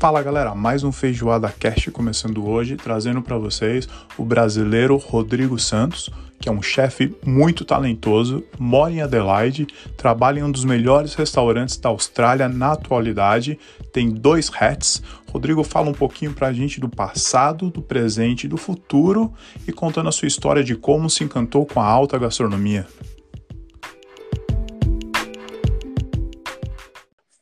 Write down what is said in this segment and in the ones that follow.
Fala galera, mais um Feijoada Cast começando hoje, trazendo para vocês o brasileiro Rodrigo Santos, que é um chefe muito talentoso, mora em Adelaide, trabalha em um dos melhores restaurantes da Austrália na atualidade, tem dois hats. Rodrigo fala um pouquinho pra gente do passado, do presente e do futuro e contando a sua história de como se encantou com a alta gastronomia.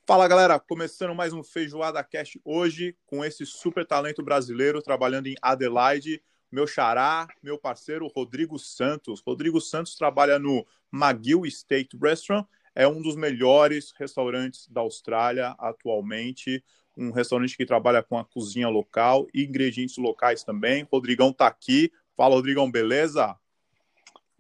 Fala galera, começando mais um Feijoada Cast hoje com esse super talento brasileiro trabalhando em Adelaide, meu xará, meu parceiro Rodrigo Santos. Rodrigo Santos trabalha no McGill State Restaurant, é um dos melhores restaurantes da Austrália atualmente, um restaurante que trabalha com a cozinha local e ingredientes locais também. Rodrigão tá aqui. Fala Rodrigão, beleza?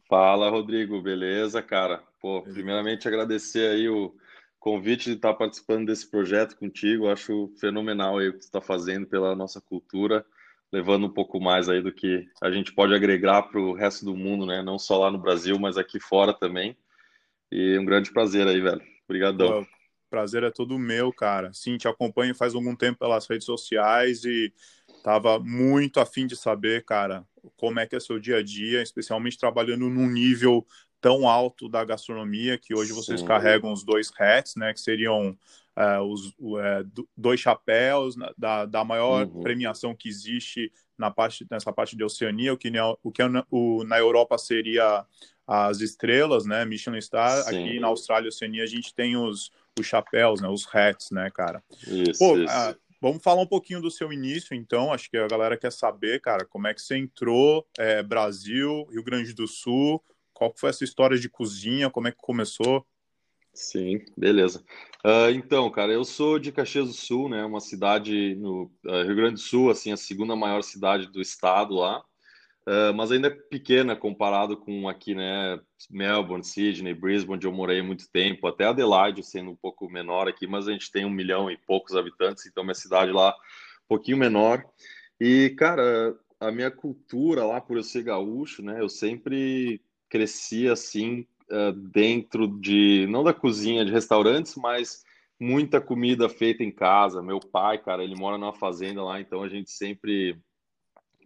Fala Rodrigo, beleza, cara? Pô, primeiramente agradecer aí o convite de estar participando desse projeto contigo. Acho fenomenal aí o que você está fazendo pela nossa cultura, levando um pouco mais aí do que a gente pode agregar para o resto do mundo, né? Não só lá no Brasil, mas aqui fora também. E um grande prazer aí, velho. Obrigadão. prazer é todo meu, cara. Sim, te acompanho faz algum tempo pelas redes sociais e tava muito afim de saber, cara, como é que é seu dia a dia, especialmente trabalhando num nível tão alto da gastronomia que hoje vocês Sim. carregam os dois hats, né? Que seriam uh, os uh, dois chapéus da, da maior uhum. premiação que existe na parte nessa parte de Oceania, o que, o que o, na Europa seria as estrelas, né? Michelin Star. Sim. Aqui na Austrália, Oceania, a gente tem os, os chapéus, né? Os hats, né, cara? Isso, Pô, isso. Uh, Vamos falar um pouquinho do seu início, então. Acho que a galera quer saber, cara, como é que você entrou, é, Brasil, Rio Grande do Sul, qual foi essa história de cozinha? Como é que começou? Sim, beleza. Uh, então, cara, eu sou de Caxias do Sul, né? Uma cidade no uh, Rio Grande do Sul, assim, a segunda maior cidade do estado lá. Uh, mas ainda é pequena comparado com aqui, né? Melbourne, Sydney, Brisbane, onde eu morei muito tempo, até Adelaide, sendo um pouco menor aqui, mas a gente tem um milhão e poucos habitantes, então minha cidade lá um pouquinho menor. E, cara, a minha cultura lá, por eu ser gaúcho, né? Eu sempre cresci assim uh, dentro de não da cozinha de restaurantes, mas muita comida feita em casa. Meu pai, cara, ele mora numa fazenda lá, então a gente sempre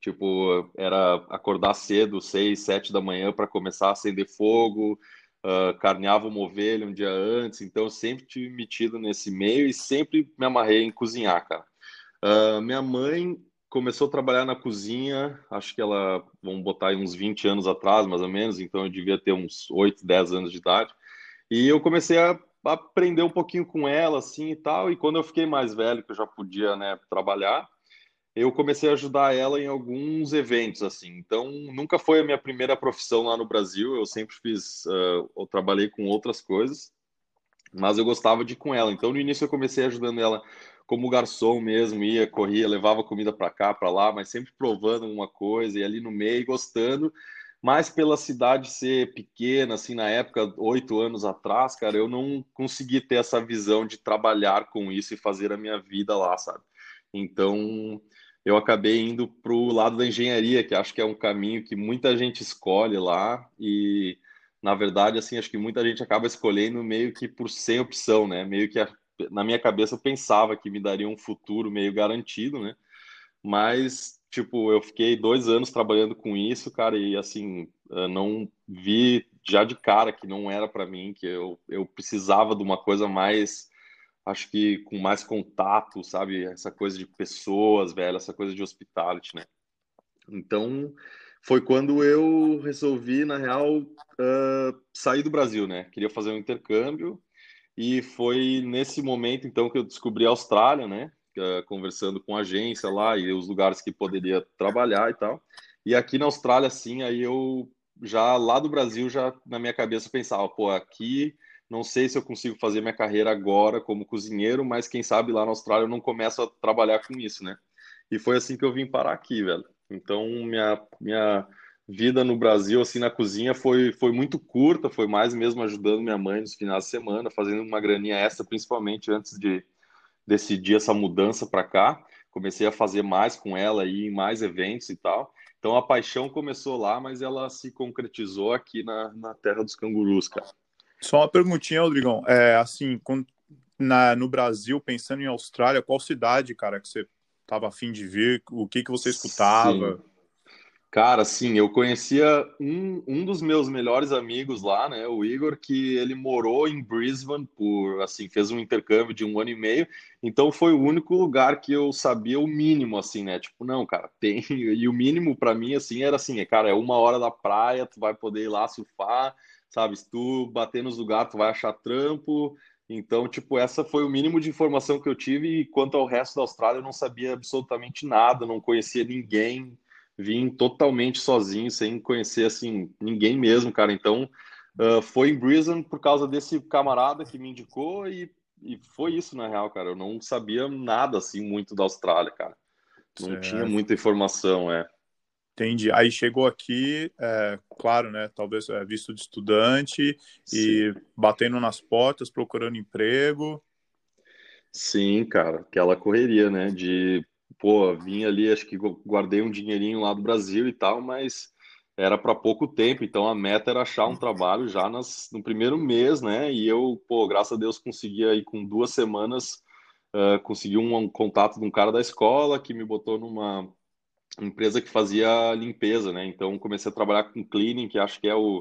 tipo era acordar cedo, seis, sete da manhã para começar a acender fogo. Uh, carneava uma ovelha um dia antes, então sempre tive metido nesse meio e sempre me amarrei em cozinhar, cara. Uh, minha mãe começou a trabalhar na cozinha, acho que ela, vamos botar aí uns 20 anos atrás, mais ou menos, então eu devia ter uns 8, 10 anos de idade. E eu comecei a aprender um pouquinho com ela, assim, e tal, e quando eu fiquei mais velho, que eu já podia, né, trabalhar, eu comecei a ajudar ela em alguns eventos, assim. Então, nunca foi a minha primeira profissão lá no Brasil, eu sempre fiz, uh, eu trabalhei com outras coisas, mas eu gostava de ir com ela. Então, no início eu comecei ajudando ela como garçom mesmo, ia, corria, levava comida para cá, para lá, mas sempre provando uma coisa e ali no meio, gostando. Mas pela cidade ser pequena, assim, na época, oito anos atrás, cara, eu não consegui ter essa visão de trabalhar com isso e fazer a minha vida lá, sabe? Então, eu acabei indo para o lado da engenharia, que acho que é um caminho que muita gente escolhe lá e na verdade, assim, acho que muita gente acaba escolhendo meio que por sem opção, né? Meio que na minha cabeça eu pensava que me daria um futuro meio garantido, né? Mas, tipo, eu fiquei dois anos trabalhando com isso, cara, e assim, não vi já de cara que não era para mim, que eu, eu precisava de uma coisa mais, acho que com mais contato, sabe? Essa coisa de pessoas, velho, essa coisa de hospitality, né? Então, foi quando eu resolvi, na real, uh, sair do Brasil, né? Queria fazer um intercâmbio e foi nesse momento, então, que eu descobri a Austrália, né? Uh, conversando com a agência lá e os lugares que poderia trabalhar e tal. E aqui na Austrália, sim, aí eu já lá do Brasil, já na minha cabeça pensava, pô, aqui não sei se eu consigo fazer minha carreira agora como cozinheiro, mas quem sabe lá na Austrália eu não começo a trabalhar com isso, né? E foi assim que eu vim parar aqui, velho. Então, minha, minha vida no Brasil, assim, na cozinha foi, foi muito curta, foi mais mesmo ajudando minha mãe nos finais de semana, fazendo uma graninha extra, principalmente antes de decidir essa mudança para cá. Comecei a fazer mais com ela e em mais eventos e tal. Então a paixão começou lá, mas ela se concretizou aqui na, na terra dos cangurus, cara. Só uma perguntinha, Rodrigão. É, assim, quando na, no Brasil, pensando em Austrália, qual cidade, cara, que você estava afim de ver? O que, que você escutava? Sim. Cara, sim, eu conhecia um, um dos meus melhores amigos lá, né, o Igor, que ele morou em Brisbane por, assim, fez um intercâmbio de um ano e meio, então foi o único lugar que eu sabia o mínimo, assim, né, tipo, não, cara, tem, e o mínimo para mim, assim, era assim, cara, é uma hora da praia, tu vai poder ir lá surfar, sabe, se tu bater nos lugares, tu vai achar trampo, então, tipo, essa foi o mínimo de informação que eu tive, e quanto ao resto da Austrália, eu não sabia absolutamente nada, não conhecia ninguém, vim totalmente sozinho, sem conhecer assim ninguém mesmo, cara. Então uh, foi em Brisbane por causa desse camarada que me indicou e, e foi isso na real, cara. Eu não sabia nada assim muito da Austrália, cara. Não certo. tinha muita informação, é. Entendi. Aí chegou aqui, é, claro, né? Talvez é, visto de estudante Sim. e batendo nas portas, procurando emprego. Sim, cara, aquela correria, né? De pô, vim ali, acho que guardei um dinheirinho lá do Brasil e tal, mas era para pouco tempo, então a meta era achar um trabalho já nas, no primeiro mês, né? E eu, pô, graças a Deus consegui aí com duas semanas, uh, consegui um, um, contato de um cara da escola que me botou numa empresa que fazia limpeza, né? Então comecei a trabalhar com cleaning, que acho que é o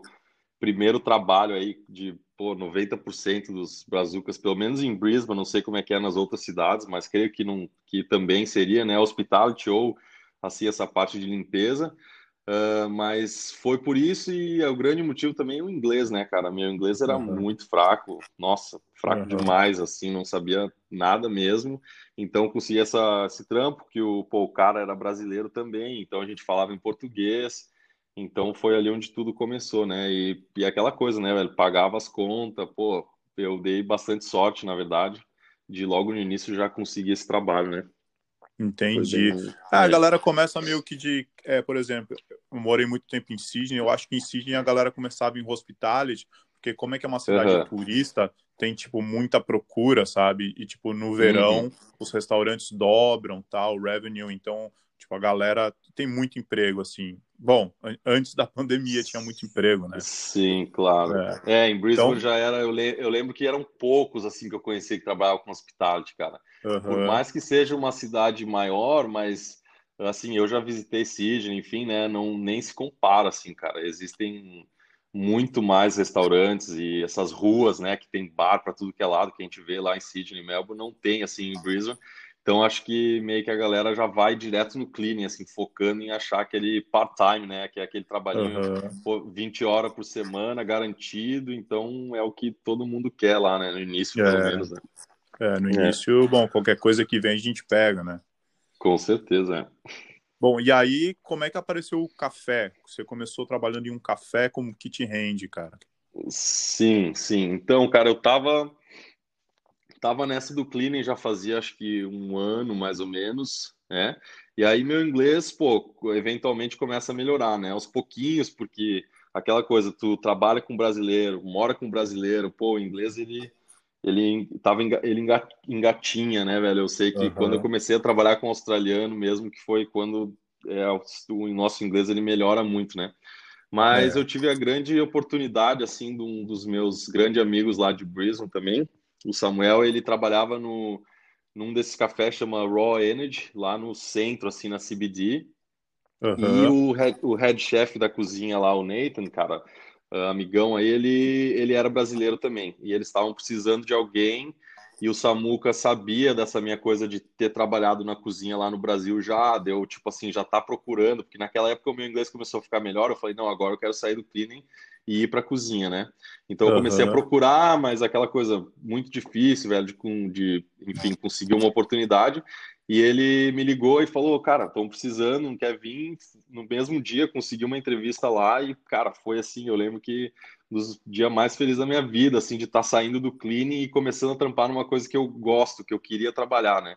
primeiro trabalho aí de pô, 90% dos brazucas, pelo menos em Brisbane, não sei como é que é nas outras cidades, mas creio que, não, que também seria, né, hospitality ou assim essa parte de limpeza. Uh, mas foi por isso e é o grande motivo também é o inglês, né, cara? Meu inglês era uhum. muito fraco, nossa, fraco uhum. demais, assim, não sabia nada mesmo. Então consegui essa, esse trampo que o, pô, o cara era brasileiro também, então a gente falava em português. Então foi ali onde tudo começou, né? E, e aquela coisa, né, velho? Pagava as contas, pô, eu dei bastante sorte, na verdade, de logo no início já conseguir esse trabalho, né? Entendi. Bem... Ah, a galera começa meio que de, é, por exemplo, eu morei muito tempo em Sydney, eu acho que em Sydney a galera começava em hospitality, porque como é que é uma cidade uhum. turista, tem, tipo, muita procura, sabe? E, tipo, no verão, uhum. os restaurantes dobram, tal, revenue, então Tipo, a galera tem muito emprego, assim. Bom, antes da pandemia tinha muito emprego, né? Sim, claro. É, é em Brisbane então... já era, eu, le eu, lembro que eram poucos, assim, que eu conhecia que trabalhavam com hospitality, cara. Uhum. Por mais que seja uma cidade maior, mas, assim, eu já visitei Sydney, enfim, né, não, nem se compara, assim, cara. Existem muito mais restaurantes e essas ruas, né, que tem bar para tudo que é lado, que a gente vê lá em Sydney e Melbourne, não tem, assim, em Brisbane. Então acho que meio que a galera já vai direto no cleaning, assim, focando em achar aquele part-time, né? Que é aquele trabalhinho uhum. 20 horas por semana, garantido. Então é o que todo mundo quer lá, né? No início, é. pelo menos, né? É, no é. início, é. bom, qualquer coisa que vem a gente pega, né? Com certeza, é. Bom, e aí, como é que apareceu o café? Você começou trabalhando em um café como kit hand, cara? Sim, sim. Então, cara, eu tava Tava nessa do cleaning já fazia acho que um ano mais ou menos, né? E aí meu inglês, pô, eventualmente começa a melhorar, né? Aos pouquinhos, porque aquela coisa, tu trabalha com brasileiro, mora com brasileiro, pô, o inglês ele ele tava ele engatinha, né, velho? Eu sei que uhum. quando eu comecei a trabalhar com australiano mesmo, que foi quando é, o nosso inglês ele melhora muito, né? Mas é. eu tive a grande oportunidade, assim, de um dos meus grandes amigos lá de Brisbane também, o Samuel, ele trabalhava no, num desses cafés chama Raw Energy, lá no centro, assim, na CBD. Uhum. E o head, o head chef da cozinha lá, o Nathan, cara, amigão aí, ele, ele era brasileiro também. E eles estavam precisando de alguém e o Samuca sabia dessa minha coisa de ter trabalhado na cozinha lá no Brasil já, deu tipo assim, já tá procurando, porque naquela época o meu inglês começou a ficar melhor, eu falei, não, agora eu quero sair do cleaning e ir para a cozinha, né? Então eu comecei uhum. a procurar, mas aquela coisa muito difícil, velho, de, de enfim, conseguir uma oportunidade. E ele me ligou e falou, cara, estão precisando, não quer vir? No mesmo dia consegui uma entrevista lá e, cara, foi assim, eu lembro que dos dias mais felizes da minha vida, assim, de estar tá saindo do cleaning e começando a trampar numa coisa que eu gosto, que eu queria trabalhar, né?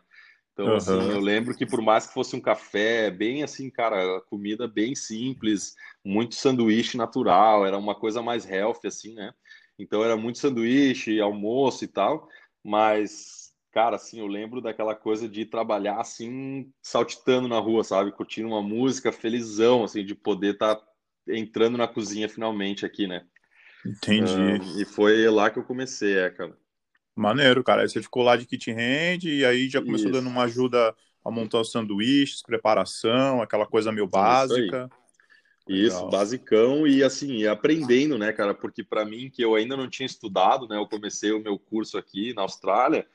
Então, uhum. assim, eu lembro que por mais que fosse um café, bem assim, cara, comida bem simples, muito sanduíche natural, era uma coisa mais healthy, assim, né? Então era muito sanduíche, almoço e tal, mas, cara, assim, eu lembro daquela coisa de trabalhar assim, saltitando na rua, sabe? Curtindo uma música, felizão, assim, de poder estar tá entrando na cozinha finalmente aqui, né? Entendi. e foi lá que eu comecei, é, cara. Maneiro, cara. Aí você ficou lá de kit hand e aí já começou Isso. dando uma ajuda a montar os sanduíches, preparação, aquela coisa meio básica. Isso, Legal. basicão e assim, aprendendo, né, cara? Porque para mim, que eu ainda não tinha estudado, né? Eu comecei o meu curso aqui na Austrália.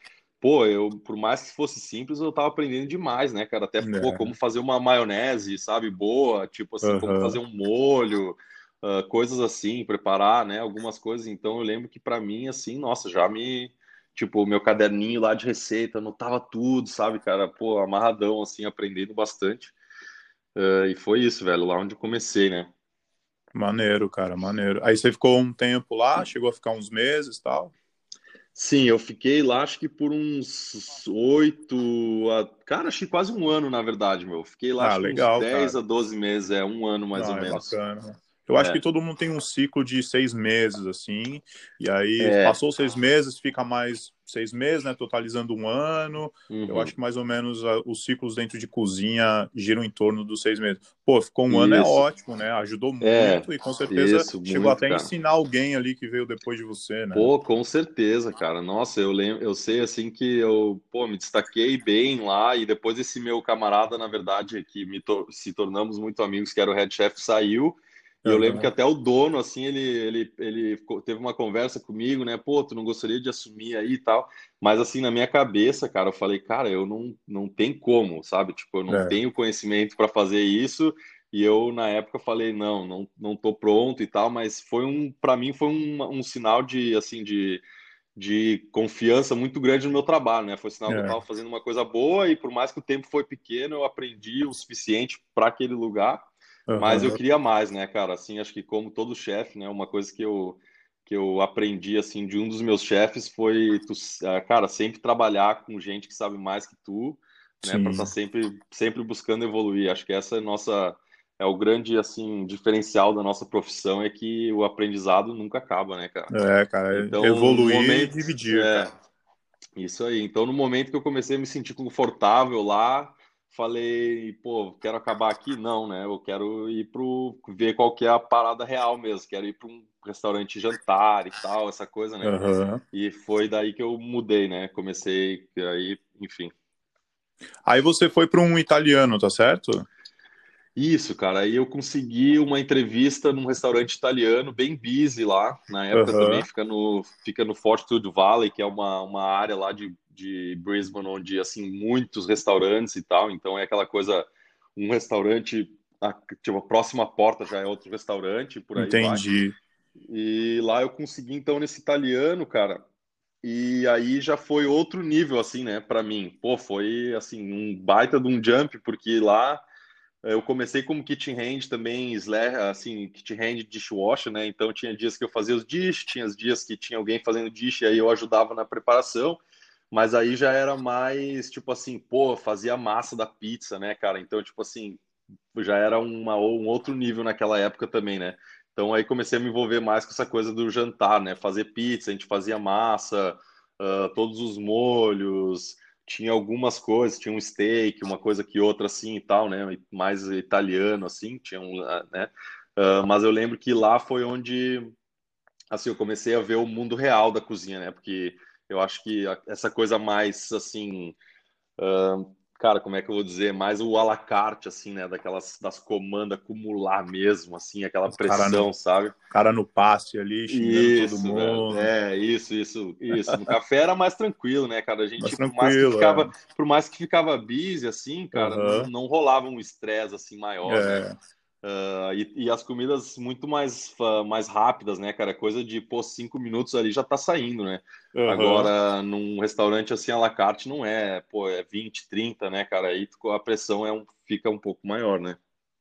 Pô, eu, por mais que fosse simples, eu tava aprendendo demais, né, cara? Até, pô, É. como fazer uma maionese, sabe, boa, tipo assim, como Aham. fazer um molho, ah, coisas assim, preparar, né, algumas coisas. Então, eu lembro que para mim, assim, nossa, já me, tipo, o meu caderninho lá de receita, anotava tudo, sabe, cara? Pô, amarradão, assim, aprendendo bastante. Ah, e foi isso, velho, lá onde eu comecei, né? Maneiro, cara, maneiro. Aí você ficou um tempo lá, chegou a ficar uns meses e tal. Sim, eu fiquei lá acho que por uns oito, a... cara, acho que quase um ano, na verdade, meu. Fiquei lá Ah, acho que legal, uns 10 cara. a 12 meses, é um ano mais Não, ou é menos. bacana. Eu acho É. que todo mundo tem um ciclo de seis meses, assim, e aí É. passou seis meses, fica mais seis meses, né, totalizando um ano. Eu Uhum. acho que mais ou menos ah, os ciclos dentro de cozinha giram em torno dos seis meses. Pô, ficou um ano é Isso. ótimo, né? Ajudou É, muito e com certeza isso, chegou muito, até a ensinar alguém ali que veio depois de você, né? Pô, com certeza, cara. Nossa, eu lembro, eu sei assim que eu, pô, me destaquei bem lá e depois esse meu camarada, na verdade, que me tor- se tornamos muito amigos, que era o head chef, saiu. Eu lembro que até o dono, assim, ele, ele, ele teve uma conversa comigo, né? Pô, tu não gostaria de assumir aí e tal. Mas, assim, na minha cabeça, cara, eu falei, cara, eu não, não tem como, sabe? Tipo, eu não É. tenho conhecimento para fazer isso. E eu, na época, falei, não, não, não tô pronto e tal. Mas foi um, para mim, foi um, um sinal de, assim, de, de confiança muito grande no meu trabalho, né? Foi sinal que eu É. estava fazendo uma coisa boa e, por mais que o tempo foi pequeno, eu aprendi o suficiente para aquele lugar. Mas eu queria mais, né, cara? Assim, acho que como todo chefe, né, uma coisa que eu que eu aprendi assim de um dos meus chefes foi tu, ah, cara, sempre trabalhar com gente que sabe mais que tu, né, para estar sempre sempre buscando evoluir. Acho que essa é a nossa é o grande assim diferencial da nossa profissão é que o aprendizado nunca acaba, né, cara? É, cara, Então, no evoluir e momento, dividir, é, isso aí. Então, no momento que eu comecei a me sentir confortável lá, falei, pô, quero acabar aqui? Não, né? Eu quero ir pro ver qual que é a parada real mesmo. Quero ir para um restaurante jantar e tal, essa coisa, né? Aham. E foi daí que eu mudei, né? Comecei aí, enfim. Aí você foi para um italiano, tá certo? Isso, cara. Aí eu consegui uma entrevista num restaurante italiano, bem busy lá. Na época Aham. também fica no, fica no Fortitude Valley, que é uma, uma área lá de, de Brisbane, onde, assim, muitos restaurantes e tal. Então é aquela coisa, um restaurante, a, tipo, a próxima porta já é outro restaurante, por aí vai. Entendi. E lá eu consegui, então, nesse italiano, cara. E aí já foi outro nível, assim, né, pra mim. Pô, foi, assim, um baita de um jump, porque lá eu comecei como kitchen hand também, assim, kitchen hand dishwasher, né? Então tinha dias que eu fazia os dish, tinha dias que tinha alguém fazendo dish e aí eu ajudava na preparação. Mas aí já era mais, tipo assim, pô, fazia massa da pizza, né, cara? Então, tipo assim, já era uma, um outro nível naquela época também, né? Então aí comecei a me envolver mais com essa coisa do jantar, né? Fazer pizza, a gente fazia massa, uh, todos os molhos, tinha algumas coisas, tinha um steak, uma coisa que outra assim e tal, né? Mais italiano assim, tinha um, né? Uh, mas eu lembro que lá foi onde assim eu comecei a ver o mundo real da cozinha, né? Porque eu acho que essa coisa mais assim, uh, cara, como é que eu vou dizer, mais o à la carte, assim, né? Daquelas das comandas acumular mesmo, assim, aquela pressão, no, sabe? Cara no passe ali, xingando isso, todo mundo. É, isso, isso, isso. No café era mais tranquilo, né, cara? A gente, mais por mais que ficava, é. por mais que ficava busy, assim, cara, uhum. não, não, rolava um estresse assim maior, é. né? Uh, e, e, as comidas muito mais, uh, mais rápidas, né, cara? Coisa de, pô, cinco minutos ali já tá saindo, né? Uhum. Agora, num restaurante assim, à la carte, não é, pô, é 20, 30, né, cara? Aí a pressão é um, fica um pouco maior, né?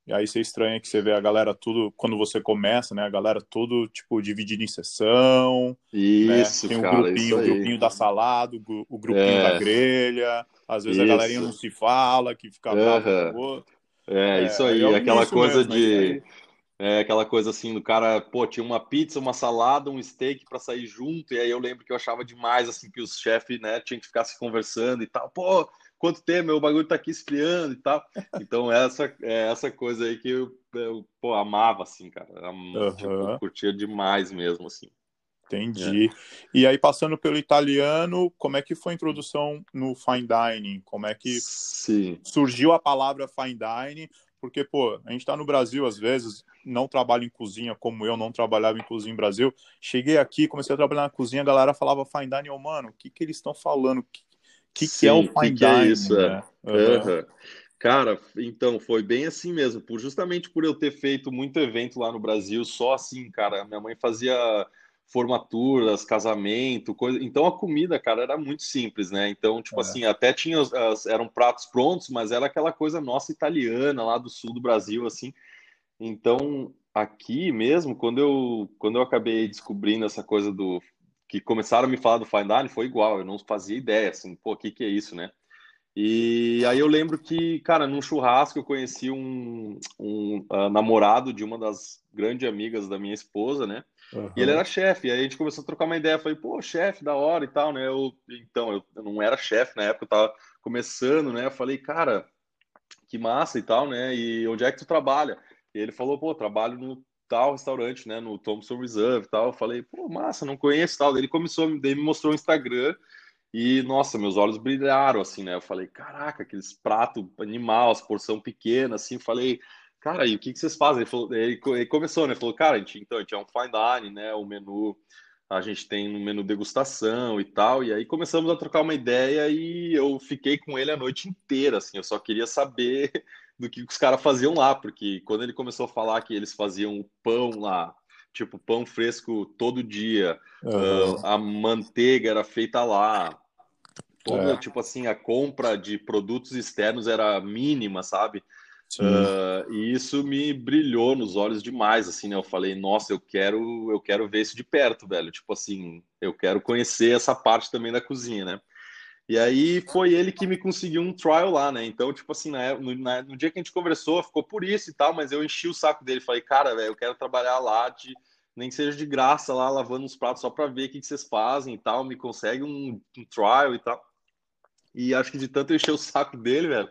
E aí você estranha que você vê a galera tudo, quando você começa, né? A galera tudo, tipo, dividida em sessão. Isso, né? Tem o cara, grupinho, o grupinho da salada, o grupinho é. da grelha. Às vezes isso. a galerinha não se fala, que fica uhum. É, isso aí, é aquela coisa mesmo, de. É aquela coisa assim do cara, pô, tinha uma pizza, uma salada, um steak para sair junto, e aí eu lembro que eu achava demais, assim, que os chefes, né, tinham que ficar se conversando e tal, pô, quanto tempo, meu bagulho tá aqui esfriando e tal. Então, essa é essa coisa aí que eu, eu pô, amava, assim, cara. Eu, uhum. tipo, curtia demais mesmo, assim. Entendi. É. E aí, passando pelo italiano, como é que foi a introdução no fine dining? Como é que Sim. surgiu a palavra fine dining? Porque, pô, a gente está no Brasil, às vezes, não trabalha em cozinha como eu não trabalhava em cozinha em Brasil. Cheguei aqui, comecei a trabalhar na cozinha, a galera falava fine dining, oh, mano, o que, que eles estão falando? O que, que, Sim, que, é o fine que dining? Que é isso, né? é. Uhum. Cara, então, foi bem assim mesmo, por justamente por eu ter feito muito evento lá no Brasil, só assim, cara, minha mãe fazia formaturas, casamento, coisa. Então a comida, cara, era muito simples, né? Então, tipo é. assim, até tinha as, eram pratos prontos, mas era aquela coisa nossa italiana lá do sul do Brasil, assim. Então, aqui mesmo, quando eu quando eu acabei descobrindo essa coisa do que começaram a me falar do fine dining, foi igual, eu não fazia ideia, assim, pô, o que que é isso, né? E aí eu lembro que, cara, num churrasco eu conheci um, um uh, namorado de uma das grandes amigas da minha esposa, né? Uhum. E ele era chefe. Aí a gente começou a trocar uma ideia. Falei, pô, chefe, da hora e tal, né? Eu, então, eu, eu não era chefe na época, eu tava começando, né? Eu falei, cara, que massa e tal, né? E onde é que tu trabalha? E ele falou, pô, trabalho no tal restaurante, né? No Thompson Reserve e tal. Eu falei, pô, massa, não conheço tal. Daí ele começou, daí me mostrou o Instagram. E, nossa, meus olhos brilharam, assim, né? Eu falei, caraca, aqueles pratos animal, as porção pequena, assim. Falei, cara, e o que, que vocês fazem? Ele, falou, ele, ele começou, né? Ele falou, cara, a gente, então, a gente é um fine dining, né? O menu, a gente tem um menu degustação e tal. E aí começamos a trocar uma ideia e eu fiquei com ele a noite inteira, assim. Eu só queria saber do que os caras faziam lá, porque quando ele começou a falar que eles faziam pão lá, tipo pão fresco todo dia, uhum. uh, a manteiga era feita lá, toda, é. tipo assim, a compra de produtos externos era mínima, sabe? Uh, e isso me brilhou nos olhos demais, assim, né? Eu falei, nossa, eu quero, eu quero ver isso de perto, velho. Tipo assim, eu quero conhecer essa parte também da cozinha, né? E aí foi ele que me conseguiu um trial lá, né? Então, tipo assim, na, no, na, no, dia que a gente conversou, ficou por isso e tal, mas eu enchi o saco dele. Falei, cara, velho, eu quero trabalhar lá, de, nem que seja de graça lá, lavando os pratos só para ver o que, que, vocês fazem e tal. Me consegue um, um trial e tal. E acho que de tanto eu encher o saco dele, velho,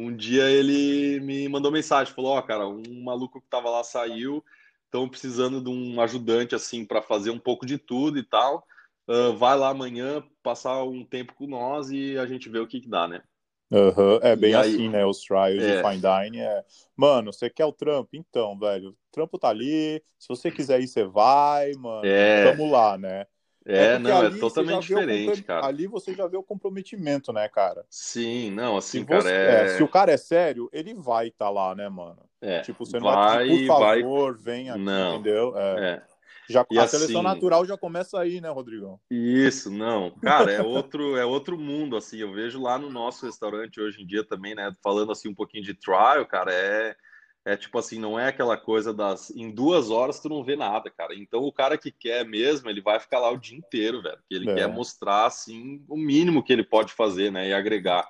um dia ele me mandou mensagem, falou: Ó, oh, cara, um maluco que tava lá saiu, estão precisando de um ajudante assim para fazer um pouco de tudo e tal. Uh, vai lá amanhã passar um tempo com nós e a gente vê o que, que dá, né? Uhum. É bem aí, assim, né? Os trials é. de fine dining é. Mano, você quer o trampo? Então, velho, o trampo tá ali. Se você quiser ir, você vai, mano. É. Tamo lá, né? É, é não, é totalmente diferente, cara. Ali você já vê o comprometimento, né, cara? Sim, não, assim, se cara, você, é... é... Se o cara é sério, ele vai estar tá lá, né, mano? É, tipo, você não vai, pedir, por favor, vai... vem aqui, não, entendeu? É. é. Já, e a assim, seleção natural já começa aí, né, Rodrigão? Isso, não. Cara, é outro, é outro mundo, assim. Eu vejo lá no nosso restaurante hoje em dia também, né? Falando assim um pouquinho de trial, cara, é é tipo assim, não é aquela coisa das. Em duas horas tu não vê nada, cara. Então o cara que quer mesmo, ele vai ficar lá o dia inteiro, velho. Porque ele é. quer mostrar, assim, o mínimo que ele pode fazer, né? E agregar.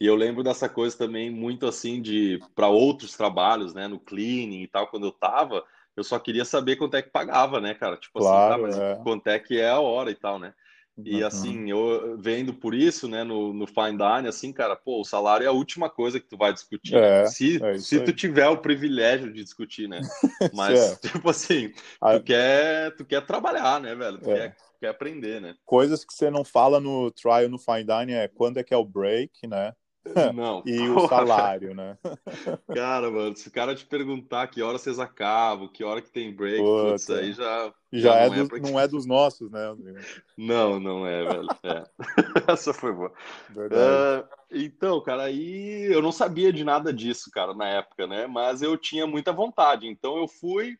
E eu lembro dessa coisa também muito assim de para outros trabalhos, né? No cleaning e tal, quando eu tava, eu só queria saber quanto é que pagava, né, cara? Tipo claro, assim, tá, mas é. quanto é que é a hora e tal, né? E assim, eu vendo por isso, né, no, no Fine Dining, assim, cara, pô, o salário é a última coisa que tu vai discutir. É, se é se tu tiver o privilégio de discutir, né? Mas, é. tipo assim, tu, quer, tu quer trabalhar, né, velho? Tu é. quer, quer aprender, né? Coisas que você não fala no trial, no Fine Dining é quando é que é o break, né? Não. e o salário, né? Cara, mano, se o cara te perguntar que hora vocês acabam, que hora que tem break, putz, aí já. Já, é, não, é, dos, não é dos nossos, né? Não, não é, velho. É. Essa foi boa. Uh, então, cara, aí eu não sabia de nada disso, cara, na época, né? Mas eu tinha muita vontade. Então eu fui.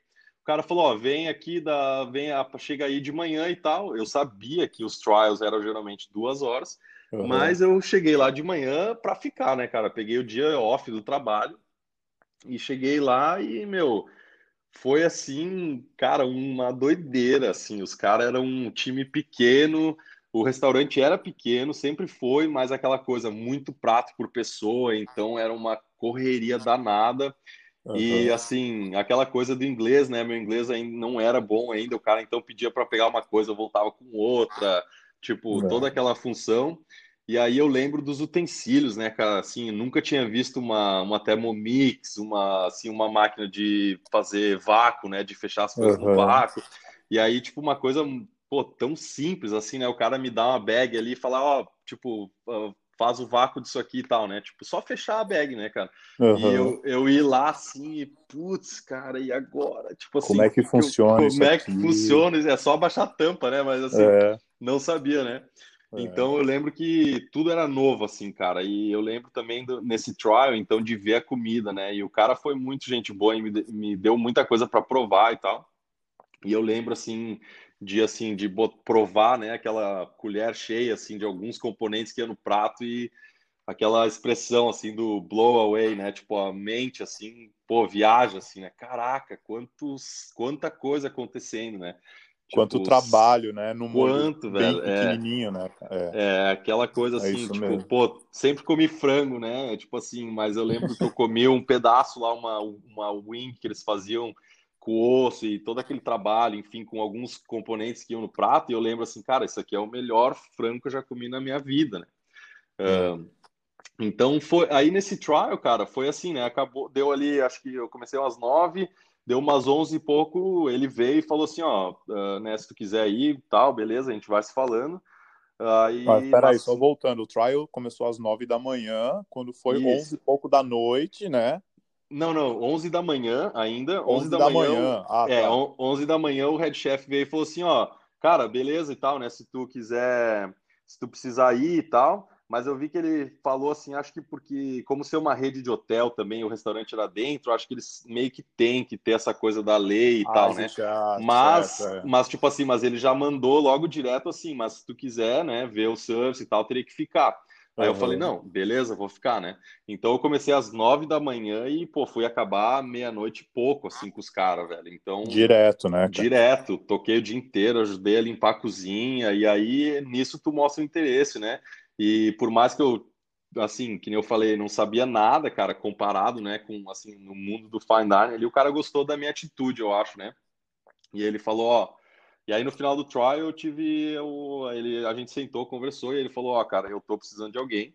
O cara falou: ó, vem aqui, da, vem, chega aí de manhã e tal. Eu sabia que os trials eram geralmente duas horas. Uhum. Mas eu cheguei lá de manhã para ficar, né, cara? Peguei o dia off do trabalho e cheguei lá e, meu, foi assim, cara, uma doideira, assim. Os caras eram um time pequeno, o restaurante era pequeno, sempre foi, mas aquela coisa, muito prato por pessoa, então era uma correria danada. Uhum. E assim, aquela coisa do inglês, né? Meu inglês ainda não era bom ainda, o cara então pedia para pegar uma coisa, eu voltava com outra tipo, é. toda aquela função. E aí eu lembro dos utensílios, né, cara? Assim, nunca tinha visto uma, uma Thermomix, uma, assim, uma máquina de fazer vácuo, né? De fechar as coisas uhum. no vácuo. E aí, tipo, uma coisa pô, tão simples assim, né? O cara me dá uma bag ali e falar, ó, tipo, faz o vácuo disso aqui e tal, né? Tipo, só fechar a bag, né, cara? Uhum. E eu, eu ir lá assim e, putz, cara, e agora? Tipo assim, como é que funciona? Eu, como é que funciona? É só abaixar a tampa, né? Mas assim, é. Não sabia, né? É. Então eu lembro que tudo era novo, assim, cara. E eu lembro também do, nesse trial, então, de ver a comida, né? E o cara foi muito gente boa e me, me deu muita coisa para provar e tal. E eu lembro, assim, de assim de provar né aquela colher cheia assim de alguns componentes que ia no prato e aquela expressão assim do blow away né tipo a mente assim pô viaja assim né caraca quantos quanta coisa acontecendo né tipo, quanto trabalho né no quanto velho é. pequenininho é, né é. é. aquela coisa é assim tipo mesmo. pô sempre comi frango né tipo assim mas eu lembro que eu comi um pedaço lá uma uma wing que eles faziam com osso e todo aquele trabalho, enfim, com alguns componentes que iam no prato, e eu lembro assim, cara, isso aqui é o melhor frango que eu já comi na minha vida, né? Então foi aí nesse trial, cara, foi assim, né? Acabou, deu ali, acho que eu comecei umas nove, deu umas onze e pouco, ele veio e falou assim, ó, uh, né, se tu quiser ir, tal, beleza, a gente vai se falando. Aí, Mas peraí, mas... só voltando, o trial começou às nove da manhã, quando foi Isso. onze e pouco da noite, né? Não, não, 11 da manhã ainda. 11, 11 da, da, manhã. manhã. Ah, é, tá. 11 da manhã o head chef veio e falou assim: ó, cara, beleza e tal, né? Se tu quiser, se tu precisar ir e tal. Mas eu vi que ele falou assim, acho que porque, como ser uma rede de hotel também, o restaurante era dentro, acho que eles meio que tem que ter essa coisa da lei e ah, tal, né? Já, mas, certo, é. mas, tipo assim, mas ele já mandou logo direto assim, mas se tu quiser, né, ver o service e tal, teria que ficar. Aí eu falei, não, beleza, vou ficar, né? Então eu comecei às nove da manhã e, pô, fui acabar meia-noite pouco, assim, com os caras, velho. Então. Direto, né? Cara? Direto. Toquei o dia inteiro, ajudei a limpar a cozinha, e aí nisso tu mostra o interesse, né? E por mais que eu, assim, que nem eu falei, não sabia nada, cara, comparado, né, com, assim, no mundo do fine dining, ali o cara gostou da minha atitude, eu acho, né? E ele falou, ó e aí no final do trial eu tive o, ele, a gente sentou, conversou e ele falou, ó, cara, eu tô precisando de alguém,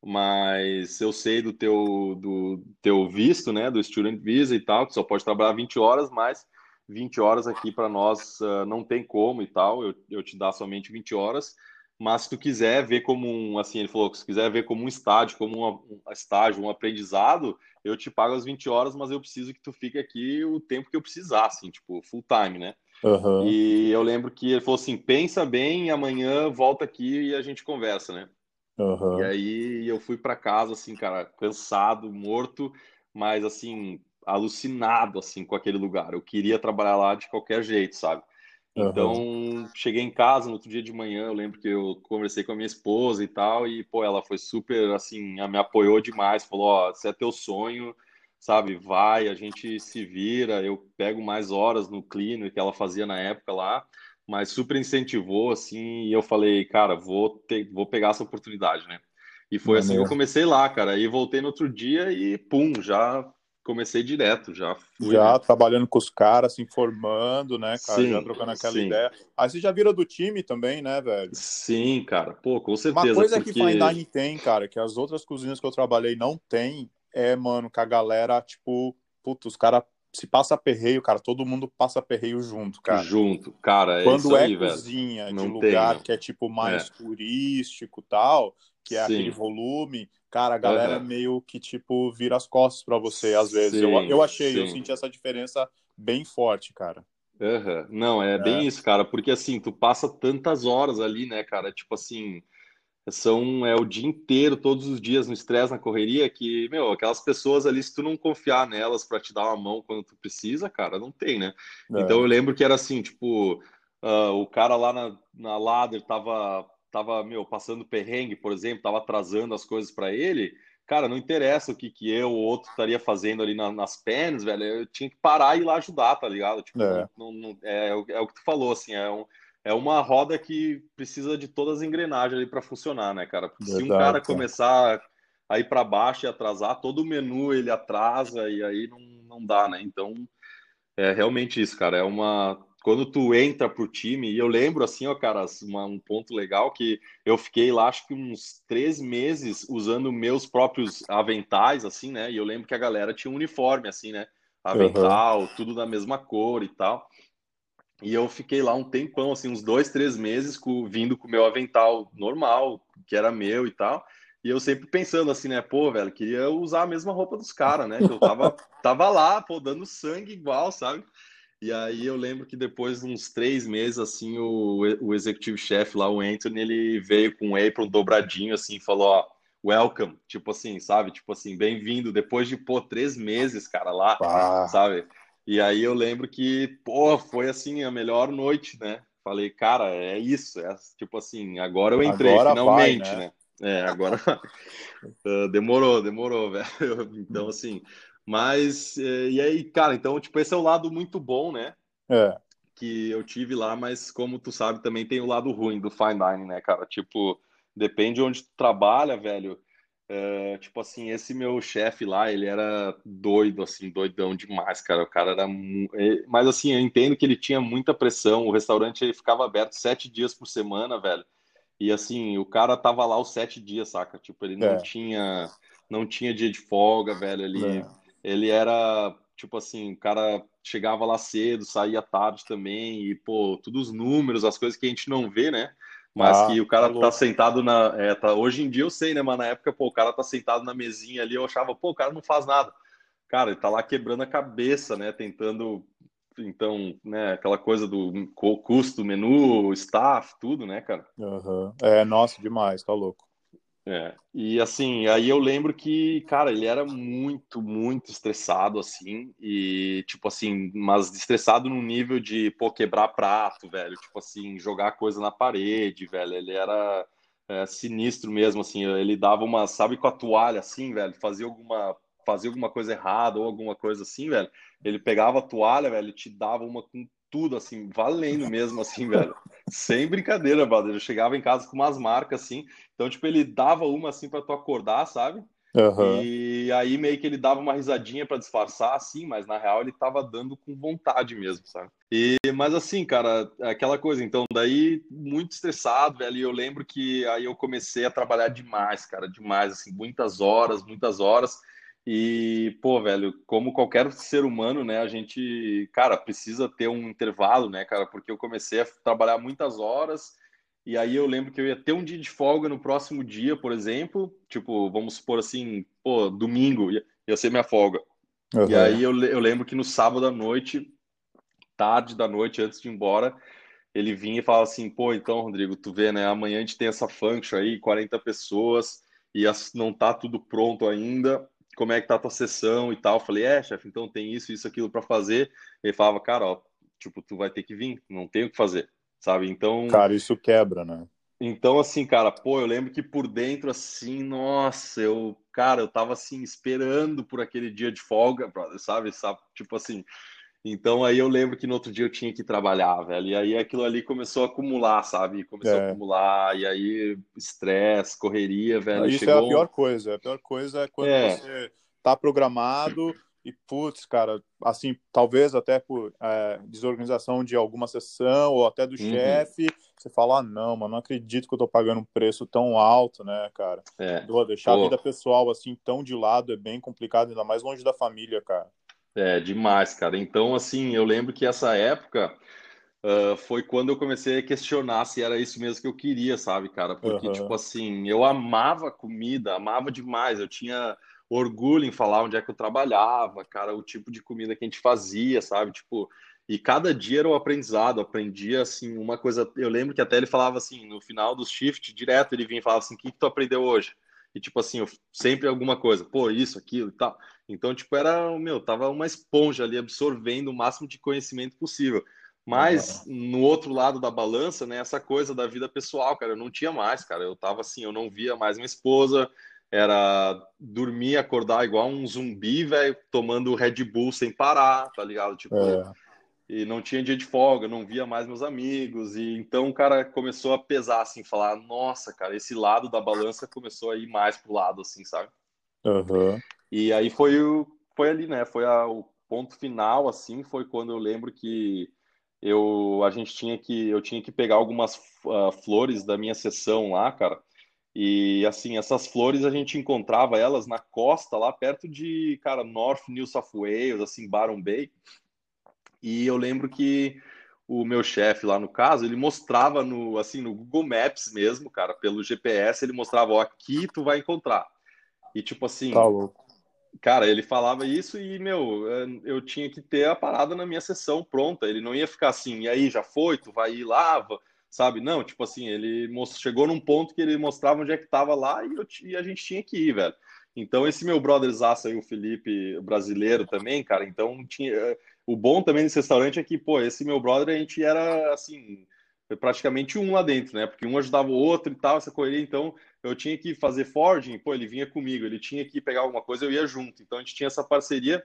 mas eu sei do teu do teu visto, né, do student visa e tal, que só pode trabalhar 20 horas, mas 20 horas aqui para nós uh, não tem como e tal, eu, eu te dar somente 20 horas, mas se tu quiser ver como um, assim, ele falou, se quiser ver como um estágio, como uma, um estágio, um aprendizado, eu te pago as 20 horas, mas eu preciso que tu fique aqui o tempo que eu precisar, assim, tipo, full time, né? Uhum. E eu lembro que ele falou assim: pensa bem, amanhã volta aqui e a gente conversa, né? Uhum. E aí eu fui para casa, assim, cara, cansado, morto, mas assim, alucinado, assim, com aquele lugar. Eu queria trabalhar lá de qualquer jeito, sabe? Então, uhum. cheguei em casa no outro dia de manhã, eu lembro que eu conversei com a minha esposa e tal, e, pô, ela foi super, assim, me apoiou demais, falou, ó, se é teu sonho, sabe, vai, a gente se vira, eu pego mais horas no clínico que ela fazia na época lá, mas super incentivou, assim, e eu falei, cara, vou, ter, vou pegar essa oportunidade, né? E foi assim que eu comecei lá, cara, e voltei no outro dia e, pum, já comecei direto, já fui. Já né? trabalhando com os caras, se informando, né, cara? Sim, já trocando aquela sim. ideia. Aí você já vira do time também, né, velho? Sim, cara. Pô, com certeza. Uma coisa porque... que Fine Dining tem, cara, que as outras cozinhas que eu trabalhei não tem, é, mano, que a galera, tipo, puta, os caras se passa perreio, cara, todo mundo passa perreio junto, cara. Junto, cara, é Quando é aí, cozinha velho. de não lugar tem, que é tipo mais é. turístico tal, que é Sim. aquele volume, cara, a galera uhum. meio que tipo vira as costas para você às vezes. Sim, eu, eu achei, sim. eu senti essa diferença bem forte, cara. Uhum. Não, é, é bem isso, cara, porque assim, tu passa tantas horas ali, né, cara, tipo assim, são é o dia inteiro, todos os dias no estresse, na correria, que, meu, aquelas pessoas ali, se tu não confiar nelas para te dar uma mão quando tu precisa, cara, não tem, né? É. Então eu lembro que era assim, tipo, uh, o cara lá na, na ladder tava, tava, meu, passando perrengue, por exemplo, tava atrasando as coisas para ele, cara, não interessa o que que eu ou outro estaria fazendo ali na, nas pens, velho, eu tinha que parar e ir lá ajudar, tá ligado? Tipo, é. Não, não, é, é o que tu falou, assim, é um é uma roda que precisa de todas as engrenagens ali para funcionar, né, cara? Porque Verdade, se um cara começar a ir para baixo e atrasar, todo o menu ele atrasa e aí não, não dá, né? Então, é realmente isso, cara. É uma. Quando tu entra pro time, e eu lembro assim, ó, cara, uma, um ponto legal que eu fiquei lá, acho que uns três meses usando meus próprios aventais, assim, né? E eu lembro que a galera tinha um uniforme, assim, né? Avental, uhum. tudo da mesma cor e tal. E eu fiquei lá um tempão, assim, uns dois, três meses, com, vindo com o meu avental normal, que era meu e tal. E eu sempre pensando assim, né? Pô, velho, queria usar a mesma roupa dos caras, né? Que eu tava, tava lá, pô, dando sangue igual, sabe? E aí eu lembro que depois de uns três meses, assim, o, o executivo chefe lá, o Anthony, ele veio com um apron dobradinho, assim, falou, ó, welcome, tipo assim, sabe? Tipo assim, bem-vindo, depois de, pô, três meses, cara, lá, ah. sabe? E aí eu lembro que, pô, foi assim, a melhor noite, né? Falei, cara, é isso, é tipo assim, agora eu entrei, agora finalmente, vai, né? né? É, agora uh, demorou, demorou, velho. Então, assim, mas, eh, e aí, cara, então, tipo, esse é o lado muito bom, né? É. Que eu tive lá, mas como tu sabe, também tem o lado ruim do fine dining, né, cara? Tipo, depende onde tu trabalha, velho. É, tipo assim, esse meu chefe lá, ele era doido, assim, doidão demais, cara. O cara era. Eh, mas assim, eu entendo que ele tinha muita pressão. O restaurante ele ficava aberto sete dias por semana, velho. E assim, o cara tava lá os sete dias, saca? Tipo, ele não é. tinha não tinha dia de folga, velho. Ele, é. Ele era, tipo assim, o cara chegava lá cedo, saía tarde também, e, pô, todos os números, as coisas que a gente não vê, né? Mas ah, que o cara tá, tá sentado na. É, tá, hoje em dia eu sei, né? Mas na época, pô, o cara tá sentado na mesinha ali, eu achava, pô, o cara não faz nada. Cara, ele tá lá quebrando a cabeça, né? Tentando então, né, aquela coisa do custo, menu, staff, tudo, né, cara? Uhum. É, nossa, demais, tá louco. É, e assim, aí eu lembro que, cara, ele era muito, muito estressado, assim, e, tipo assim, mas estressado no nível de, pô, quebrar prato, velho, tipo assim, jogar coisa na parede, velho, ele era é, sinistro mesmo, assim, ele dava uma, sabe, com a toalha, assim, velho, fazia alguma fazia alguma coisa errada ou alguma coisa assim, velho, ele pegava a toalha, velho, te dava uma com tudo, assim, valendo mesmo, assim, velho. Sem brincadeira, brother. Eu chegava em casa com umas marcas, assim. Então, tipo, ele dava uma, assim, para tu acordar, sabe? Uhum. E aí meio que ele dava uma risadinha para disfarçar, assim, mas na real ele tava dando com vontade mesmo, sabe? E, mas assim, cara, aquela coisa, então, daí muito estressado, velho, e eu lembro que aí eu comecei a trabalhar demais, cara, demais, assim, muitas horas, muitas horas. E, pô, velho, como qualquer ser humano, né, a gente, cara, precisa ter um intervalo, né, cara, porque eu comecei a trabalhar muitas horas e aí eu lembro que eu ia ter um dia de folga no próximo dia, por exemplo, tipo, vamos supor assim, pô, domingo ia, ser minha folga. Uhum. E aí eu, eu lembro que no sábado à noite, tarde da noite, antes de ir embora, ele vinha e falava assim, pô, então, Rodrigo, tu vê, né, amanhã a gente tem essa function aí, 40 pessoas, e não tá tudo pronto ainda, como é que tá a tua sessão e tal. Eu falei, é, chefe, então tem isso, isso, aquilo para fazer. Ele falava, cara, ó, tipo, tu vai ter que vir, não tem o que fazer, sabe? Então. Cara, isso quebra, né? Então, assim, cara, pô, eu lembro que por dentro, assim, nossa, eu, cara, eu tava assim, esperando por aquele dia de folga, brother, sabe? sabe? Tipo assim. Então aí eu lembro que no outro dia eu tinha que trabalhar, velho. E aí aquilo ali começou a acumular, sabe? Começou é. a acumular, e aí estresse, correria, velho. Isso Chegou... é a pior coisa. A pior coisa é quando é. você tá programado e, putz, cara, assim, talvez até por é, desorganização de alguma sessão ou até do uhum. chefe, você fala, ah, não, mano, não acredito que eu tô pagando um preço tão alto, né, cara? É. deixar Pô. a vida pessoal, assim, tão de lado é bem complicado, ainda mais longe da família, cara. É, demais, cara. Então, assim, eu lembro que essa época uh, foi quando eu comecei a questionar se era isso mesmo que eu queria, sabe, cara? Porque, uhum. tipo assim, eu amava comida, amava demais. Eu tinha orgulho em falar onde é que eu trabalhava, cara, o tipo de comida que a gente fazia, sabe? Tipo, e cada dia era um aprendizado, aprendia assim uma coisa. Eu lembro que até ele falava assim, no final do shift, direto ele vinha e falava assim: "O que, que tu aprendeu hoje?" E tipo assim, eu, sempre alguma coisa, pô, isso, aquilo e tal. Então, tipo, era, meu, tava uma esponja ali absorvendo o máximo de conhecimento possível. Mas no outro lado da balança, né, essa coisa da vida pessoal, cara, eu não tinha mais, cara. Eu tava assim, eu não via mais minha esposa, era dormir, acordar igual um zumbi, velho, tomando Red Bull sem parar, tá ligado? Tipo, é. e não tinha dia de folga, não via mais meus amigos, e então o cara começou a pesar, assim, falar, nossa, cara, esse lado da balança começou a ir mais pro lado, assim, sabe? Uhum. E aí foi, o, foi ali, né, foi a, o ponto final, assim, foi quando eu lembro que eu, a gente tinha que, eu tinha que pegar algumas uh, flores da minha sessão lá, cara, e assim, essas flores a gente encontrava elas na costa, lá perto de, cara, North New South Wales, assim, Byron Bay. E eu lembro que o meu chefe lá no caso, ele mostrava no assim no Google Maps mesmo, cara, pelo GPS, ele mostrava, ó, aqui tu vai encontrar. E tipo assim, tá louco. Cara, ele falava isso e, meu, eu tinha que ter a parada na minha sessão pronta. Ele não ia ficar assim, e aí, já foi, tu vai ir lá, sabe? Não, tipo assim, ele chegou num ponto que ele mostrava onde é que tava lá e, eu, e a gente tinha que ir, velho. Então, esse meu brotherzaço aí, o Felipe, brasileiro também, cara, então tinha. O bom também desse restaurante é que, pô, esse meu brother, a gente era assim, praticamente um lá dentro, né? Porque um ajudava o outro e tal, essa correria. Então, eu tinha que fazer forging, pô, ele vinha comigo, ele tinha que pegar alguma coisa, eu ia junto. Então, a gente tinha essa parceria.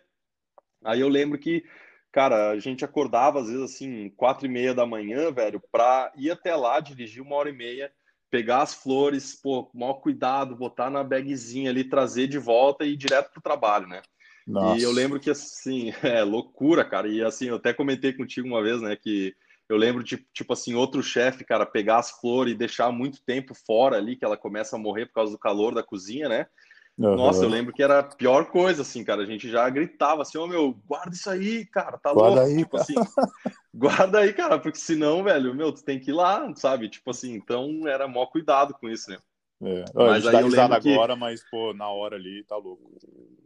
Aí eu lembro que, cara, a gente acordava às vezes assim, quatro e meia da manhã, velho, pra ir até lá, dirigir uma hora e meia pegar as flores, pô, maior cuidado, botar na bagzinha ali, trazer de volta e ir direto pro trabalho, né? Nossa. E eu lembro que, assim, é loucura, cara. E, assim, eu até comentei contigo uma vez, né, que eu lembro de, tipo assim, outro chefe, cara, pegar as flores e deixar muito tempo fora ali, que ela começa a morrer por causa do calor da cozinha, né? Uhum. Nossa, eu lembro que era a pior coisa, assim, cara. A gente já gritava assim, ô oh, meu, guarda isso aí, cara, tá guarda louco. Aí, tipo cara. assim, guarda aí, cara, porque senão, velho, meu, tu tem que ir lá, sabe? Tipo assim, então era mó cuidado com isso, né? É. Mas aí eu lembro que... agora, mas, pô, na hora ali tá louco.